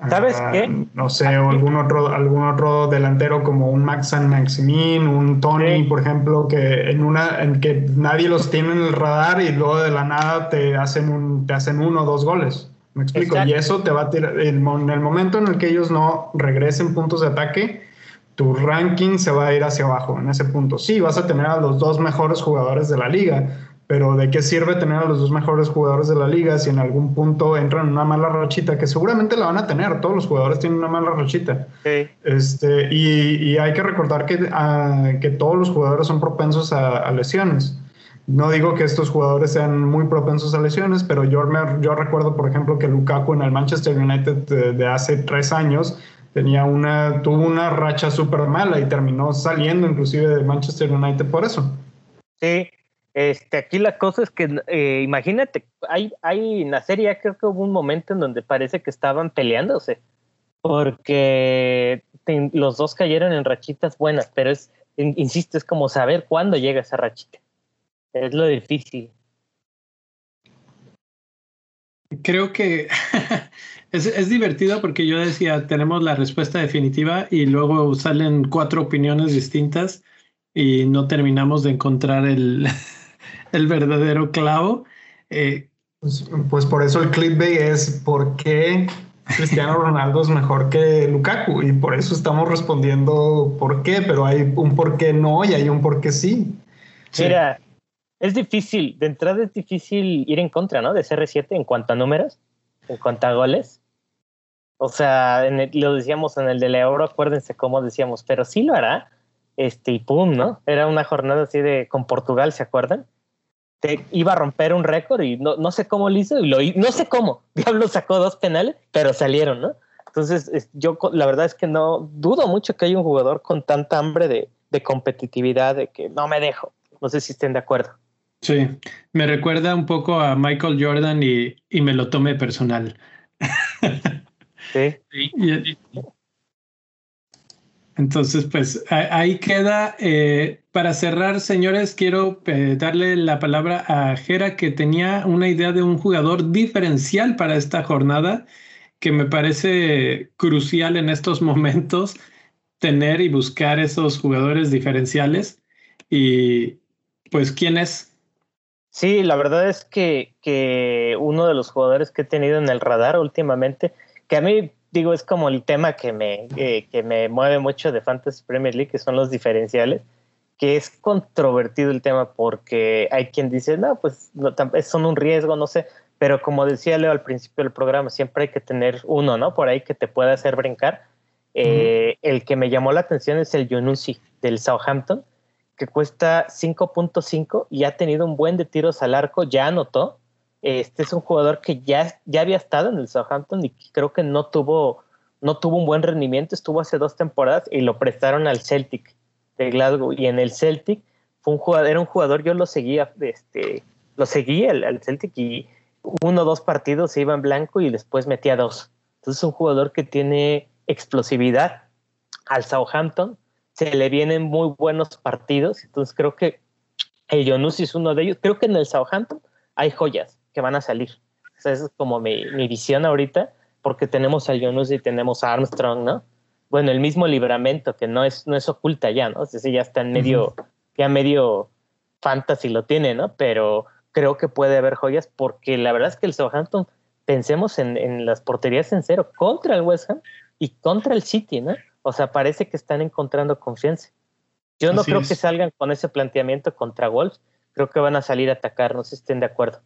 ¿Sabes ah, qué?
No sé, o algún otro, algún otro delantero como un Max San Maximin, un Tony, por ejemplo, que en una, en que nadie los tiene en el radar y luego de la nada te hacen un, te hacen uno o dos goles. Me explico. Y eso te va a tirar. En el momento en el que ellos no regresen puntos de ataque, tu ranking se va a ir hacia abajo en ese punto. Sí, vas a tener a los dos mejores jugadores de la liga, pero ¿de qué sirve tener a los dos mejores jugadores de la liga si en algún punto entran en una mala rachita? Que seguramente la van a tener, todos los jugadores tienen una mala rachita. Este, y, hay que recordar que, ah, que todos los jugadores son propensos a, lesiones. No digo que estos jugadores sean muy propensos a lesiones, pero yo, yo recuerdo, por ejemplo, que Lukaku en el Manchester United de, de hace tres años tenía una, tuvo una racha súper mala y terminó saliendo inclusive de Manchester United por eso.
Sí, este, aquí la cosa es que, eh, imagínate, hay, hay en la serie, creo que hubo un momento en donde parece que estaban peleándose, porque los dos cayeron en rachitas buenas, pero es, insisto, es como saber cuándo llega esa rachita. Es lo difícil.
Creo que es, es, divertido porque yo decía, tenemos la respuesta definitiva y luego salen cuatro opiniones distintas y no terminamos de encontrar el, el verdadero clavo.
Eh, pues, pues, por eso el clickbait es por qué Cristiano Ronaldo es mejor que Lukaku y por eso estamos respondiendo por qué, pero hay un por qué no y hay un por qué sí.
Mira, es difícil, de entrada es difícil ir en contra, ¿no? De CR7 en cuanto a números, en cuanto a goles. O sea, lo decíamos en el de Euro, acuérdense cómo decíamos, pero sí lo hará. Este, y pum, ¿no? Era una jornada así de con Portugal, ¿se acuerdan? Iba a romper un récord y no, no sé cómo lo hizo y lo no sé cómo. Diablo sacó dos penales, pero salieron, ¿no? Entonces, yo la verdad es que no dudo mucho que haya un jugador con tanta hambre de, de competitividad, de que no me dejo. No sé si estén de acuerdo.
Sí, me recuerda un poco a Michael Jordan y, y me lo tomé personal.
Sí. sí.
Entonces, pues ahí queda. Eh, para cerrar, señores, quiero eh, darle la palabra a Jera, que tenía una idea de un jugador diferencial para esta jornada, que me parece crucial en estos momentos tener y buscar esos jugadores diferenciales. Y pues, ¿quién es?
Sí, la verdad es que, que uno de los jugadores que he tenido en el radar últimamente, que a mí digo es como el tema que me, eh, que me mueve mucho de Fantasy Premier League, que son los diferenciales, que es controvertido el tema porque hay quien dice, no, pues no, son un riesgo, no sé, pero como decía Leo al principio del programa, siempre hay que tener uno, ¿no? Por ahí que te pueda hacer brincar. Eh, el que me llamó la atención es el Yunusi del Southampton, que cuesta 5.5 y ha tenido un buen de tiros al arco, ya anotó. Este es un jugador que ya, ya había estado en el Southampton y creo que no tuvo, no tuvo un buen rendimiento, estuvo hace dos temporadas y lo prestaron al Celtic de Glasgow. Y en el Celtic fue un jugador, era un jugador, yo lo seguía, este, lo seguía al, Celtic y uno o dos partidos se iba en blanco y después metía dos. Entonces es un jugador que tiene explosividad al Southampton se le vienen muy buenos partidos, entonces creo que el Yonusi es uno de ellos. Creo que en el Southampton hay joyas que van a salir. esa es como mi, visión ahorita, porque tenemos al Yonusi y tenemos a Armstrong, ¿no? Bueno, el mismo libramento, que no es, no es oculta ya, ¿no? Es ya está en medio, ya medio fantasy lo tiene, ¿no? Pero creo que puede haber joyas, porque la verdad es que el Southampton, pensemos en, en las porterías en cero contra el West Ham y contra el City, ¿no? O sea, parece que están encontrando confianza. Yo no creo que salgan con ese planteamiento contra Wolves. Creo que van a salir a atacar, no sé si estén de acuerdo.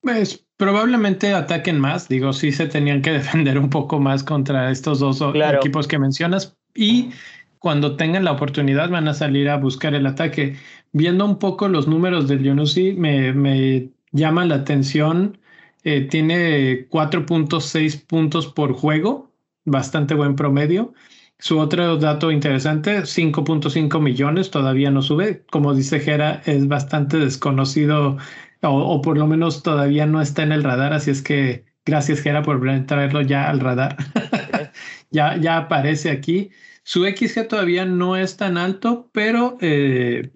Pues probablemente ataquen más. Digo, sí se tenían que defender un poco más contra estos dos equipos que mencionas. Y cuando tengan la oportunidad van a salir a buscar el ataque. Viendo un poco los números del Yonusi, me, me llama la atención. Eh, tiene 4.6 puntos por juego bastante buen promedio. Su otro dato interesante, 5.5 millones, todavía no sube. Como dice Gera, es bastante desconocido o, por lo menos todavía no está en el radar, así es que gracias Gera por traerlo ya al radar. ya, ya aparece aquí. Su XG todavía no es tan alto, pero, eh,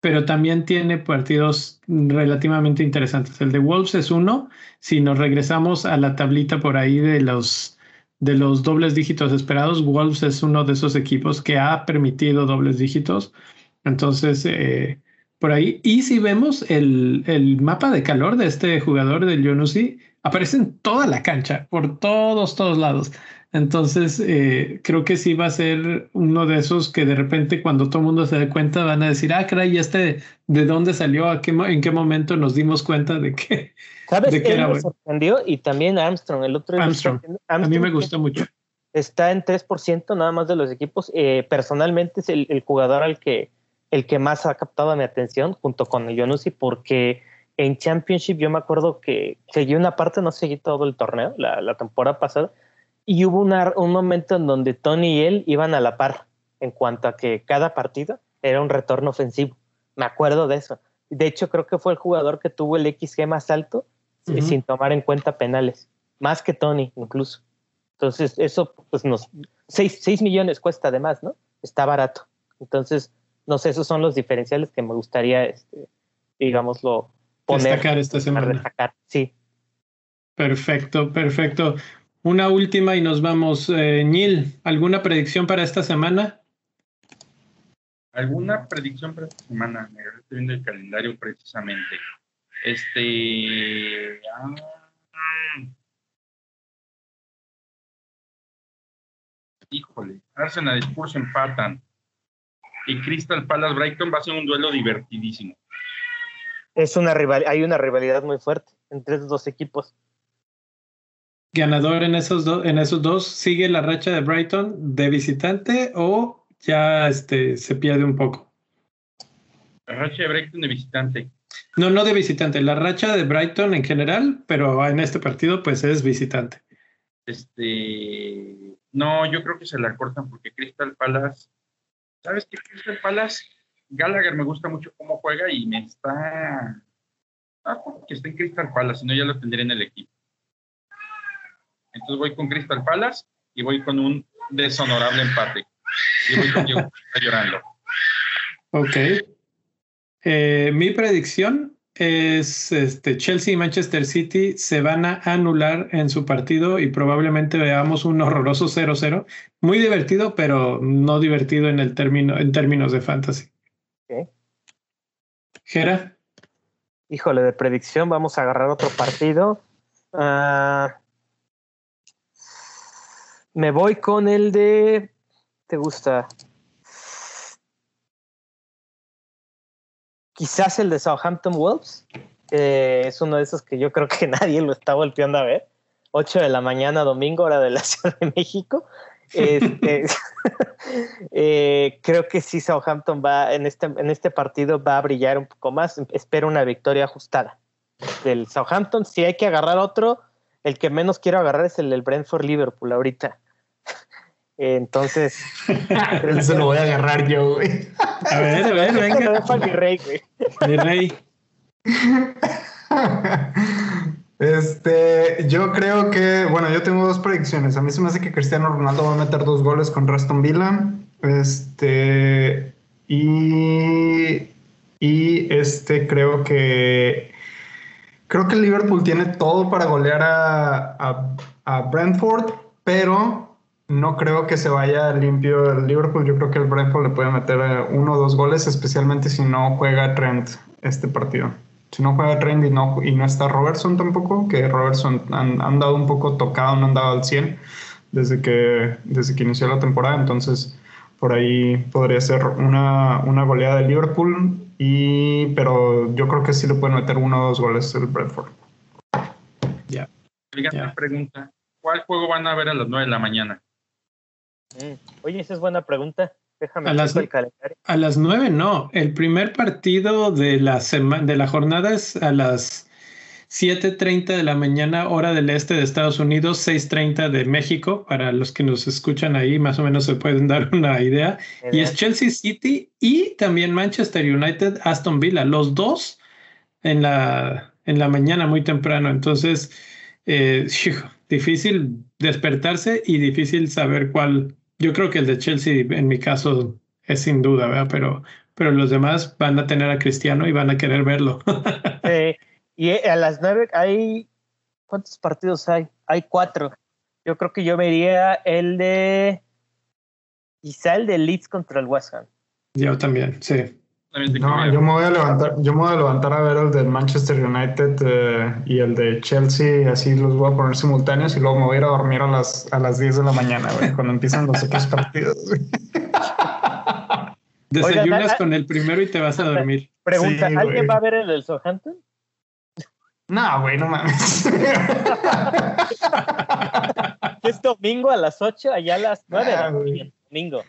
pero también tiene partidos relativamente interesantes. El de Wolves es uno. Si nos regresamos a la tablita por ahí de los de los dobles dígitos esperados, Wolves es uno de esos equipos que ha permitido dobles dígitos. Entonces, eh, por ahí. Y si vemos el, el, mapa de calor de este jugador del Yonusi, aparece en toda la cancha, por todos, todos lados. Entonces, eh, creo que sí va a ser uno de esos que de repente cuando todo el mundo se dé cuenta van a decir, ah, caray, este de dónde salió? ¿A qué, ¿En qué momento nos dimos cuenta de que,
¿Sabes qué me sorprendió? Y también Armstrong, el otro.
Armstrong. a mí me gustó mucho.
Está en 3% nada más de los equipos. Eh, personalmente es el, jugador al que, el que más ha captado mi atención, junto con Yonusi, porque en Championship yo me acuerdo que seguí una parte, no seguí todo el torneo, la, temporada pasada, y hubo un momento en donde Tony y él iban a la par en cuanto a que cada partido era un retorno ofensivo. Me acuerdo de eso. De hecho, creo que fue el jugador que tuvo el XG más alto sin tomar en cuenta penales, más que Tony incluso. Entonces, eso, pues nos, 6, millones cuesta además, ¿no? Está barato. Entonces, no sé, esos son los diferenciales que me gustaría, este, digámoslo,
poner. Destacar esta semana.
Destacar, sí.
Perfecto, perfecto. Una última y nos vamos. Eh, Nil, ¿alguna predicción para esta semana?
¿Alguna predicción para esta semana? Me estoy viendo el calendario precisamente. Este. Ah, híjole, Arsenal y Spurs empatan. Y Crystal Palace Brighton va a ser un duelo divertidísimo.
Es una rival, hay una rivalidad muy fuerte entre esos dos equipos.
Ganador en esos dos, en esos dos, ¿sigue la racha de Brighton de visitante o ya este, se pierde un poco?
La racha de Brighton de visitante.
No, no de visitante, la racha de Brighton en general, pero en este partido pues es visitante.
Este, no, yo creo que se la cortan porque Crystal Palace, ¿sabes qué? Crystal Palace, Gallagher me gusta mucho cómo juega y me está, ah, porque está en Crystal Palace, si no ya lo tendría en el equipo. Entonces voy con Crystal Palace y voy con un deshonorable empate. Y voy con está llorando.
Ok. Eh, mi predicción es este, Chelsea y Manchester City se van a anular en su partido y probablemente veamos un horroroso 0-0. Muy divertido, pero no divertido en, el término, en términos de fantasy. ¿Qué? ¿Gera?
híjole, de predicción, vamos a agarrar otro partido. Ah, me voy con el de. ¿Te gusta? Quizás el de Southampton Wolves. es uno de esos que yo creo que nadie lo está volteando a ver. 8 de la mañana, domingo, hora de la Ciudad de México. Este, eh, creo que sí, Southampton va en este, en este partido va a brillar un poco más. Espero una victoria ajustada del Southampton. Si hay que agarrar otro, el que menos quiero agarrar es el del Brentford Liverpool ahorita. Entonces.
Eso lo voy a agarrar yo, güey.
A ver, a ver, venga.
mi rey, güey.
Mi rey.
Este, yo creo que, bueno, yo tengo dos predicciones. A mí se me hace que Cristiano Ronaldo va a meter dos goles con Reston Villa. Este, y, y este, creo que, creo que Liverpool tiene todo para golear a, a, a Brentford, pero no creo que se vaya limpio el Liverpool. Yo creo que el Brentford le puede meter eh, uno o dos goles, especialmente si no juega Trent este partido si no juega Trent y no, y no está Robertson tampoco, que Robertson han, han, dado un poco tocado, no han dado al 100 desde que, desde que inició la temporada, entonces por ahí podría ser una, una goleada de Liverpool, y, pero yo creo que sí le pueden meter uno o dos goles el Brentford.
Ya. Yeah. pregunta, ¿cuál juego van a ver a las 9 de la mañana?
Mm, oye, esa es buena pregunta
a las, A las nueve no. El primer partido de la semana de la jornada es a las 7:30 de la mañana, hora del este de Estados Unidos, 6:30 de México. Para los que nos escuchan ahí, más o menos se pueden dar una idea. Y es Chelsea City y también Manchester United, Aston Villa. Los dos en la, en la mañana muy temprano. Entonces, eh, difícil despertarse y difícil saber cuál yo creo que el de Chelsea, en mi caso, es sin duda, ¿verdad? Pero, pero los demás van a tener a Cristiano y van a querer verlo.
sí. Y a las nueve hay. ¿Cuántos partidos hay? Hay cuatro. Yo creo que yo vería el de. Quizá el de Leeds contra el West Ham.
Yo también, sí.
No, yo me voy a levantar, yo me voy a levantar a ver el del Manchester United eh, y el de Chelsea, así los voy a poner simultáneos y luego me voy a ir a dormir a las, a las 10 de la mañana, güey, cuando empiezan los otros partidos.
Desayunas con el primero y te vas a dormir.
Pregunta, ¿alguien va a ver el del Southampton?
No, güey, no mames.
es domingo a las 8, allá a las 9 ah, domingo.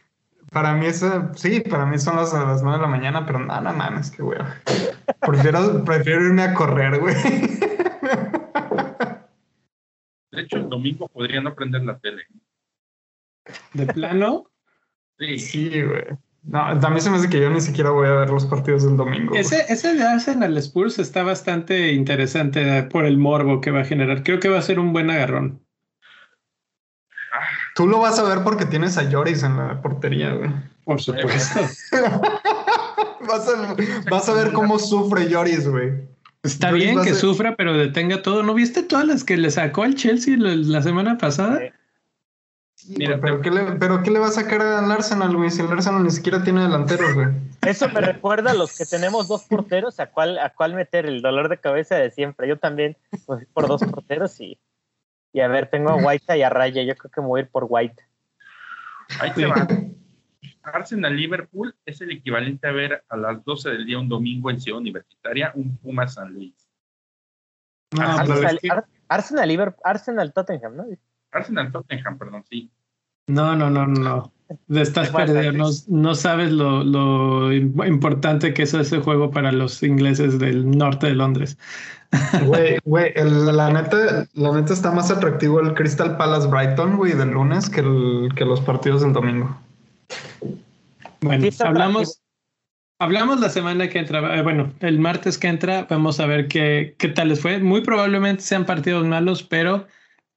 Para mí es, sí, para mí son las, las 9 de la mañana, pero nada, no mames, qué güey. Prefiero, prefiero irme a correr, güey.
De hecho, el domingo podría no prender la tele.
¿De plano?
Sí.
Sí, güey. No, también se me hace que yo ni siquiera voy a ver los partidos del domingo.
Ese, ese de Arsenal Spurs está bastante interesante por el morbo que va a generar. Creo que va a ser un buen agarrón.
Tú lo vas a ver porque tienes a Lloris en la portería, güey.
Por supuesto.
vas, a, ver cómo sufre Lloris, güey.
Está bien que sufra, pero detenga todo. ¿No viste todas las que le sacó al Chelsea la, semana pasada?
Mira, pero, ¿qué le, pero ¿qué le va a sacar al Arsenal, güey? Si el Arsenal ni siquiera tiene delanteros, güey.
Eso me recuerda a los que tenemos dos porteros, a cuál, a cuál meter el dolor de cabeza de siempre. Yo también, pues, por dos porteros y y a ver, tengo a White y a Raya. Yo creo que me voy a ir por White.
Ahí te va. Arsenal Liverpool es el equivalente a ver a las 12 del día un domingo en Ciudad Universitaria un Puma San Luis.
Arsenal, Arsenal, Liverpool, Arsenal Tottenham, ¿no?
Arsenal Tottenham, perdón, sí.
No, no, no, no. Estás perdido. No, no, sabes lo, lo, importante que es ese juego para los ingleses del norte de Londres.
Güey, güey, la neta, la neta está más atractivo el Crystal Palace Brighton, güey, del lunes que, el, que los partidos del domingo.
Bueno, hablamos, hablamos la semana que entra, eh, bueno, el martes que entra, vamos a ver qué, qué tal les fue. Muy probablemente sean partidos malos, pero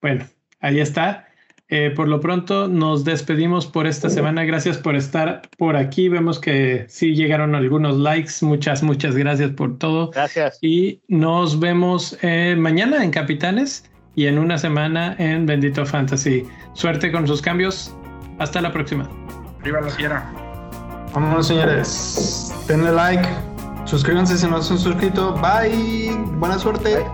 bueno, ahí está. Eh, por lo pronto nos despedimos por esta semana. Gracias por estar por aquí. Vemos que sí llegaron algunos likes. Muchas, muchas gracias por todo.
Gracias.
Y nos vemos eh, mañana en Capitanes y en una semana en Bendito Fantasy. Suerte con sus cambios. Hasta la próxima.
Arriba la fiera.
Vámonos, señores. Denle like. Suscríbanse si no se han suscrito. Bye. Buena suerte.